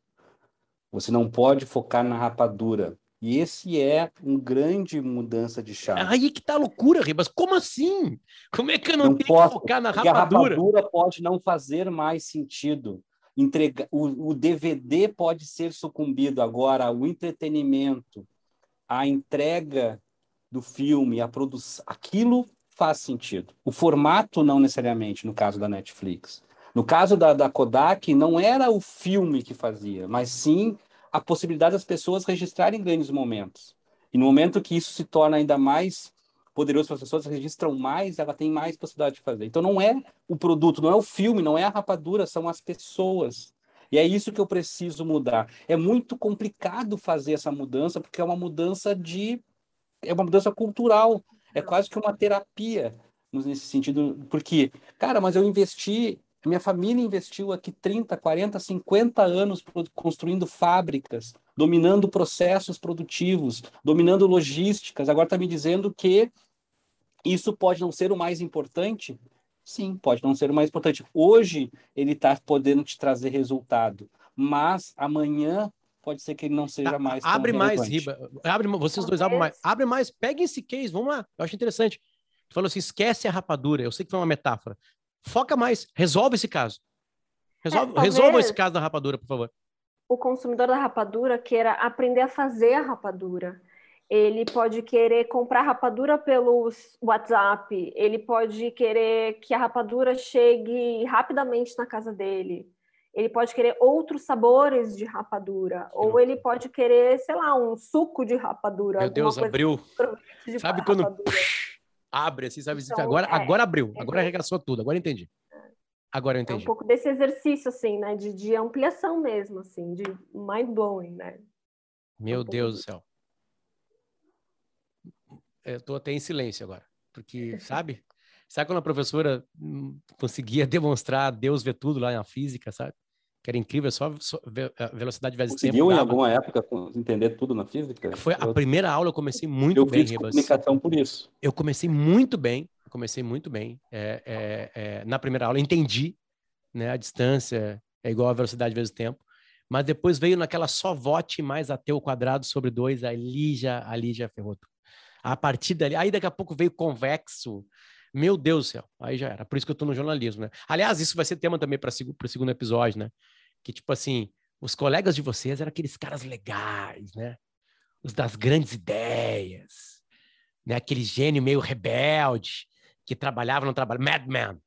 Você não pode focar na rapadura. E esse é um grande mudança de chave. Aí que tá a loucura, Ribas. Como assim? Como é que eu não, não tenho posso, que focar na rapadura? A rapadura pode não fazer mais sentido entrega, o, o DVD pode ser sucumbido agora o entretenimento, a entrega do filme, a produção, aquilo faz sentido. O formato não necessariamente, no caso da Netflix. No caso da, da Kodak, não era o filme que fazia, mas sim a possibilidade das pessoas registrarem grandes momentos. E no momento que isso se torna ainda mais poderoso para as pessoas, registram mais, ela tem mais possibilidade de fazer. Então não é o produto, não é o filme, não é a rapadura, são as pessoas. E é isso que eu preciso mudar. É muito complicado fazer essa mudança, porque é uma mudança de. É uma mudança cultural. É quase que uma terapia nesse sentido. Porque, cara, mas eu investi. Minha família investiu aqui 30, 40, 50 anos construindo fábricas, dominando processos produtivos, dominando logísticas. Agora está me dizendo que isso pode não ser o mais importante? Sim, pode não ser o mais importante. Hoje ele está podendo te trazer resultado, mas amanhã pode ser que ele não seja tá, mais. Abre mais, Riba. Abre, vocês dois abrem mais. Abre mais, pegue esse case, vamos lá. Eu acho interessante. falou assim: esquece a rapadura. Eu sei que foi uma metáfora. Foca mais, resolve esse caso. Resolve, é, resolva esse caso da rapadura, por favor. O consumidor da rapadura queira aprender a fazer a rapadura ele pode querer comprar rapadura pelo WhatsApp, ele pode querer que a rapadura chegue rapidamente na casa dele. ele pode querer outros sabores de rapadura, ou ele pode querer, sei lá, um suco de rapadura. Meu Deus, abriu. Sabe quando abre assim, sabe? Então, agora, é, agora abriu, é, agora arregaçou tudo, agora entendi. Agora eu entendi. É um pouco desse exercício, assim, né? De, de ampliação mesmo, assim, de mind-blowing, né? Meu um Deus do céu. Eu tô até em silêncio agora, porque, sabe? Sabe quando a professora hum, conseguia demonstrar Deus vê tudo lá na física, sabe? Que era incrível, só, só velocidade vezes Conseguiu tempo. Conseguiu em alguma época entender tudo na física? Foi a primeira aula, eu comecei muito eu bem, fiz Ribas. comunicação por isso. Eu comecei muito bem, comecei muito bem. É, é, é, na primeira aula, entendi, né? A distância é igual a velocidade vezes tempo. Mas depois veio naquela só vote mais até o quadrado sobre dois, ali já, ali já ferrou tudo. A partir dali, aí daqui a pouco veio convexo, meu Deus do céu, aí já era. Por isso que eu tô no jornalismo, né? Aliás, isso vai ser tema também para o segundo episódio, né? Que tipo assim, os colegas de vocês eram aqueles caras legais, né? Os das grandes ideias, né? Aquele gênio meio rebelde que trabalhava no trabalho, madman,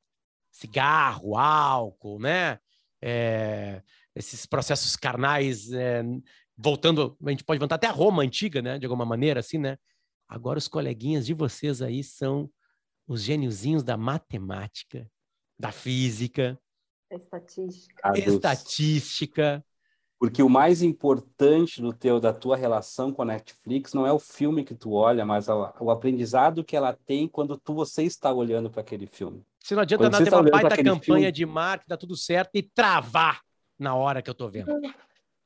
cigarro, álcool, né? É, esses processos carnais, é, voltando, a gente pode voltar até a Roma antiga, né? De alguma maneira, assim, né? Agora os coleguinhas de vocês aí são os gêniozinhos da matemática, da física, estatística. estatística. Porque o mais importante do teu, da tua relação com a Netflix não é o filme que tu olha, mas o aprendizado que ela tem quando tu, você está olhando para aquele filme. Se não adianta nada ter tá uma baita campanha filme... de marketing, dá tudo certo, e travar na hora que eu estou vendo.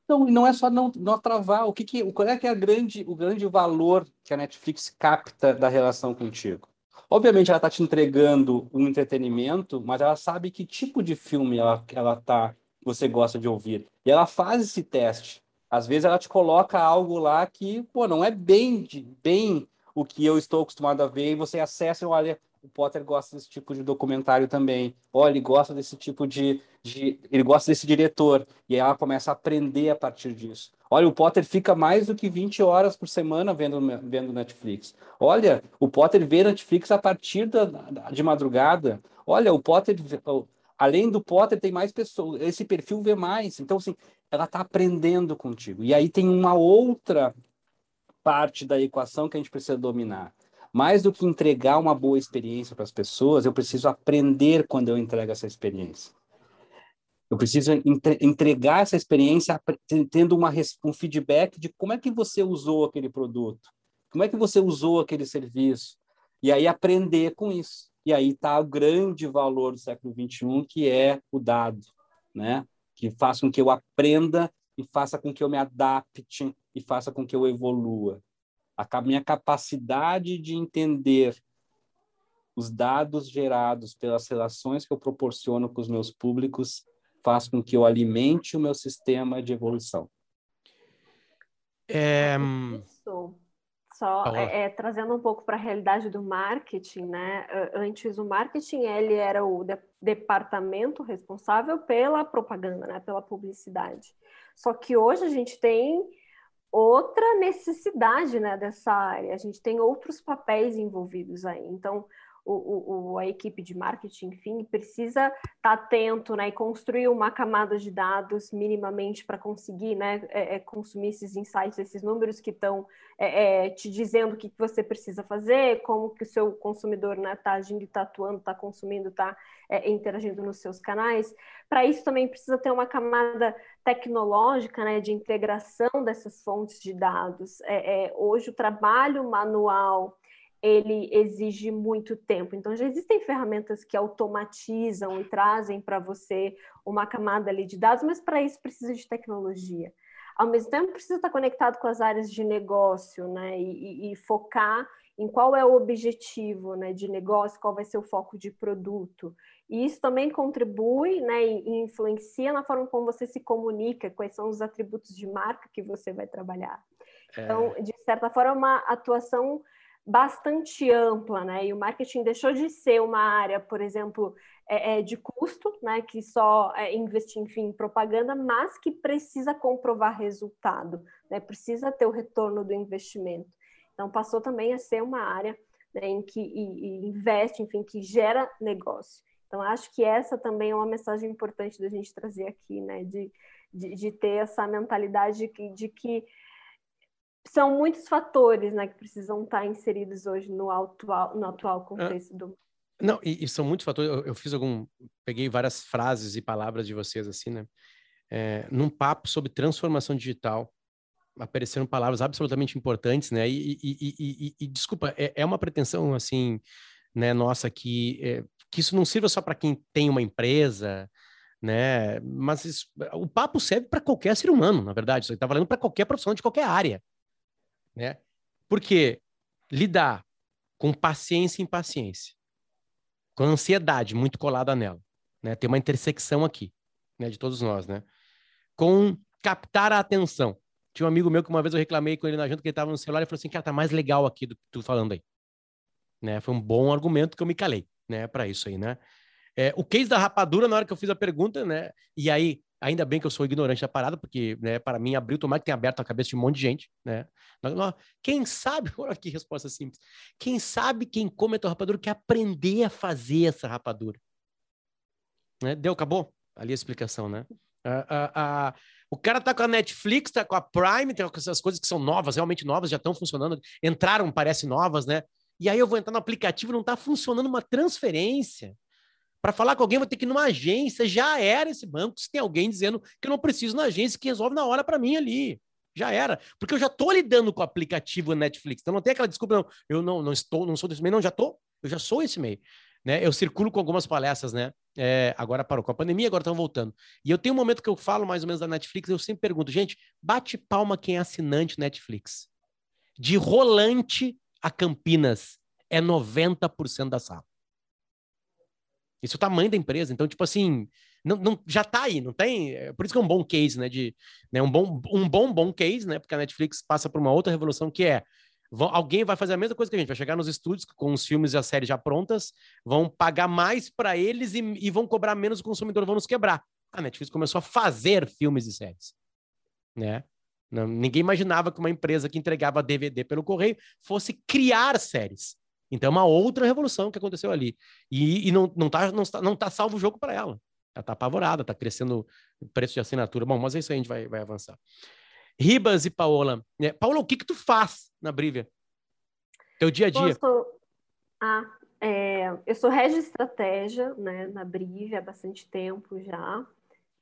Então, não é só não, não travar. O que, que qual é que é a grande, o grande valor que a Netflix capta da relação contigo? Obviamente, ela está te entregando um entretenimento, mas ela sabe que tipo de filme ela, ela tá, você gosta de ouvir. E ela faz esse teste. Às vezes, ela te coloca algo lá que, pô, não é bem, de, bem o que eu estou acostumado a ver, e você acessa e olha, o Potter gosta desse tipo de documentário também. Olha, ele gosta desse tipo de, de. Ele gosta desse diretor. E aí ela começa a aprender a partir disso. Olha, o Potter fica mais do que 20 horas por semana vendo, vendo Netflix. Olha, o Potter vê Netflix a partir da, de madrugada. Olha, o Potter, além do Potter, tem mais pessoas. Esse perfil vê mais. Então, assim, ela está aprendendo contigo. E aí tem uma outra parte da equação que a gente precisa dominar. Mais do que entregar uma boa experiência para as pessoas, eu preciso aprender quando eu entrego essa experiência. Eu preciso entre, entregar essa experiência tendo uma, um feedback de como é que você usou aquele produto, como é que você usou aquele serviço, e aí aprender com isso. E aí está o grande valor do século XXI, que é o dado, né? que faz com que eu aprenda e faça com que eu me adapte e faça com que eu evolua. A minha capacidade de entender os dados gerados pelas relações que eu proporciono com os meus públicos faz com que eu alimente o meu sistema de evolução. É... Isso. Só é, é, trazendo um pouco para a realidade do marketing, né? Antes o marketing ele era o de departamento responsável pela propaganda, né? Pela publicidade. Só que hoje a gente tem outra necessidade, né? Dessa área. A gente tem outros papéis envolvidos aí. Então o, o, a equipe de marketing, enfim, precisa estar tá atento né, e construir uma camada de dados minimamente para conseguir né, é, é, consumir esses insights, esses números que estão é, é, te dizendo o que você precisa fazer, como que o seu consumidor está né, tá agindo, está atuando, está consumindo, está é, interagindo nos seus canais. Para isso também precisa ter uma camada tecnológica né, de integração dessas fontes de dados. Hoje o trabalho manual ele exige muito tempo. Então, já existem ferramentas que automatizam e trazem para você uma camada ali de dados, mas para isso precisa de tecnologia. Ao mesmo tempo, precisa estar conectado com as áreas de negócio, né? E, e, e focar em qual é o objetivo né, de negócio, qual vai ser o foco de produto. E isso também contribui né, e influencia na forma como você se comunica, quais são os atributos de marca que você vai trabalhar. É... Então, de certa forma, é uma atuação bastante ampla, né? E o marketing deixou de ser uma área, por exemplo, é, é de custo, né? Que só é, investir, enfim, em propaganda, mas que precisa comprovar resultado, né? Precisa ter o retorno do investimento. Então, passou também a ser uma área né, em que e, e investe, enfim, que gera negócio. Então, acho que essa também é uma mensagem importante da gente trazer aqui, né? De, de, de ter essa mentalidade de que, de que são muitos fatores né, que precisam estar inseridos hoje no atual, no atual contexto do. Não, e, e, são muitos fatores. Eu, eu, fiz algum. Peguei várias frases e palavras de vocês, assim, né? É, num papo sobre transformação digital, apareceram palavras absolutamente importantes, né? E, e, e desculpa, é, é, uma pretensão, assim, né, nossa, que, é, que isso não sirva só para quem tem uma empresa, né? Mas isso, o papo serve para qualquer ser humano, na verdade. Isso está valendo para qualquer profissional de qualquer área né? Porque lidar com paciência e impaciência, com ansiedade muito colada nela, né? Tem uma intersecção aqui, né, de todos nós, né? Com captar a atenção. Tinha um amigo meu que uma vez eu reclamei com ele na janta que ele estava no celular e falou assim: "Cara, tá mais legal aqui do que tu falando aí". Né? Foi um bom argumento que eu me calei, né, para isso aí, né? É, o case da rapadura, na hora que eu fiz a pergunta, né? E aí, Ainda bem que eu sou ignorante da parada, porque, né, para mim, abriu, tomar que tem aberto a cabeça de um monte de gente, né? Quem sabe, olha que resposta simples. Quem sabe quem come a tua rapadura quer aprender a fazer essa rapadura. Né? Deu, acabou? Ali a explicação, né? o cara tá com a Netflix, tá com a Prime, tem essas coisas que são novas, realmente novas, já estão funcionando, entraram, parece novas, né? E aí eu vou entrar no aplicativo, não tá funcionando uma transferência. Para falar com alguém, vou ter que ir numa agência. Já era esse banco. Se tem alguém dizendo que eu não preciso na agência, que resolve na hora para mim ali. Já era. Porque eu já estou lidando com o aplicativo Netflix. Então não tem aquela desculpa, não. Eu não, não estou, não sou desse meio, não, já estou. Eu já sou esse meio. Né? Eu circulo com algumas palestras, né? É, agora parou com a pandemia, agora estão voltando. E eu tenho um momento que eu falo mais ou menos da Netflix, eu sempre pergunto, gente, bate palma quem é assinante Netflix. De Rolante a Campinas, é 90% da sala. Isso é o tamanho da empresa. Então, tipo assim, não, não, já tá aí, não tem. É, por isso que é um bom case, né? De, né, um, bom, um bom, bom case, né? Porque a Netflix passa por uma outra revolução que é. Vão, alguém vai fazer a mesma coisa que a gente, vai chegar nos estúdios com os filmes e as séries já prontas, vão pagar mais para eles e, e, vão cobrar menos o consumidor, vão nos quebrar. A Netflix começou a fazer filmes e séries, né? Não, ninguém imaginava que uma empresa que entregava DVD pelo correio fosse criar séries. Então é uma outra revolução que aconteceu ali. E, e não, não, tá, não, não tá salvo o jogo para ela. Ela tá apavorada, tá crescendo o preço de assinatura. Bom, mas é isso aí, a gente vai, vai avançar. Ribas e Paola. É, Paola, o que que tu faz na Brivia? Teu dia a dia. Posso... Ah, é, eu sou head de estratégia né, na Brivia há bastante tempo já,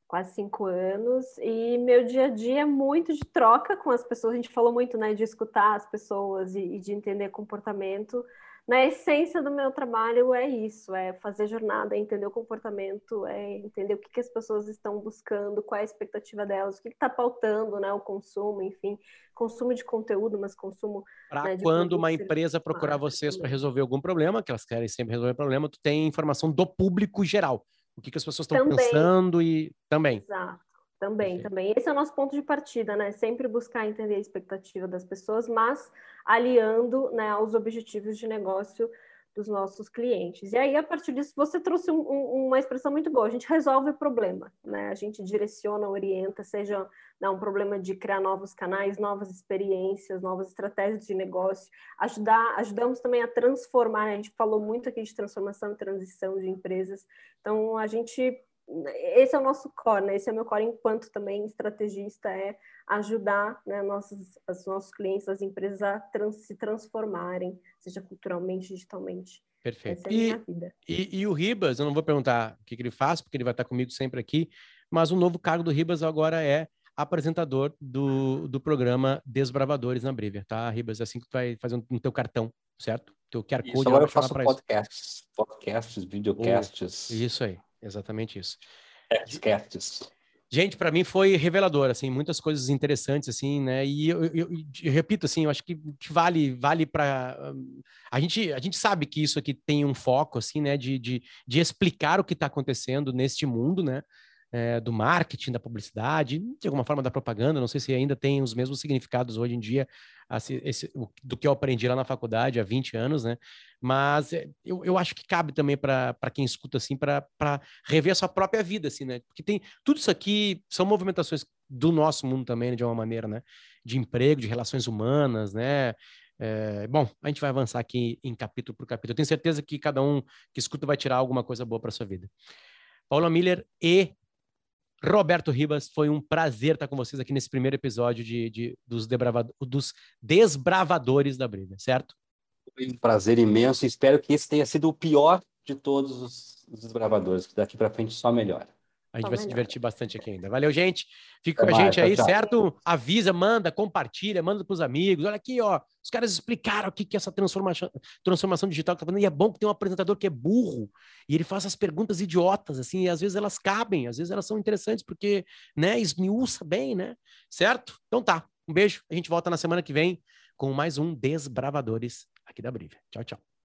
quase cinco anos, e meu dia a dia é muito de troca com as pessoas. A gente falou muito né, de escutar as pessoas e, e de entender comportamento na essência do meu trabalho é isso, é fazer jornada, é entender o comportamento, é entender o que, que as pessoas estão buscando, qual é a expectativa delas, o que está pautando, né, o consumo, enfim, consumo de conteúdo, mas consumo... Para né, quando uma empresa procurar vocês para resolver algum problema, que elas querem sempre resolver problema, tu tem informação do público geral, o que, que as pessoas estão pensando e também. Exato. Também, também. Esse é o nosso ponto de partida, né? Sempre buscar entender a expectativa das pessoas, mas aliando né, aos objetivos de negócio dos nossos clientes. E aí, a partir disso, você trouxe um, um, uma expressão muito boa. A gente resolve o problema, né? A gente direciona, orienta, seja né, um problema de criar novos canais, novas experiências, novas estratégias de negócio. Ajudar, ajudamos também a transformar. Né? A gente falou muito aqui de transformação e transição de empresas. Então, a gente esse é o nosso core, né? Esse é o meu core enquanto também estrategista, é ajudar né, nossos, os nossos clientes, as empresas a trans, se transformarem, seja culturalmente, digitalmente. Perfeito. É e, e, e, o Ribas, eu não vou perguntar o que, que, ele faz, porque ele vai estar comigo sempre aqui, mas o novo cargo do Ribas agora é apresentador do, do programa Desbravadores na Brivia, tá, Ribas? É assim que tu vai fazer no teu cartão, certo? Teu QR Code. Isso, agora eu faço podcasts, podcasts, videocasts. Isso aí. Exatamente isso. Esquetes. Gente, para mim foi revelador, assim, muitas coisas interessantes, assim, né? E eu, eu, eu, repito, assim, eu acho que, que vale, vale para a gente, a gente sabe que isso aqui tem um foco, assim, né? De, de, de explicar o que está acontecendo neste mundo, né? É, do marketing, da publicidade, de alguma forma da propaganda, não sei se ainda tem os mesmos significados hoje em dia assim, esse, do que eu aprendi lá na faculdade há 20 anos, né? Mas é, eu, eu acho que cabe também para quem escuta, assim, para rever a sua própria vida, assim, né? Porque tem tudo isso aqui são movimentações do nosso mundo também, né, de uma maneira, né? De emprego, de relações humanas, né? É, bom, a gente vai avançar aqui em capítulo por capítulo. Eu tenho certeza que cada um que escuta vai tirar alguma coisa boa para sua vida. Paula Miller e Roberto Ribas, foi um prazer estar com vocês aqui nesse primeiro episódio de, de dos, dos Desbravadores da Briga, certo? Foi um prazer imenso. Espero que esse tenha sido o pior de todos os, desbravadores, daqui para frente só melhora. A gente vai se divertir bastante aqui ainda. Valeu, gente. Fica com a gente aí, tchau. certo? Avisa, manda, compartilha, manda para os amigos. Olha aqui, ó. Os caras explicaram o que é essa transformação, transformação digital que tá fazendo. E é bom que tem um apresentador que é burro e ele faz as perguntas idiotas, assim, e às vezes elas cabem, às vezes elas são interessantes, porque, né, esmiuça bem, né? Certo? Então tá. Um beijo. A gente volta na semana que vem com mais um Desbravadores aqui da Brívia. Tchau, tchau.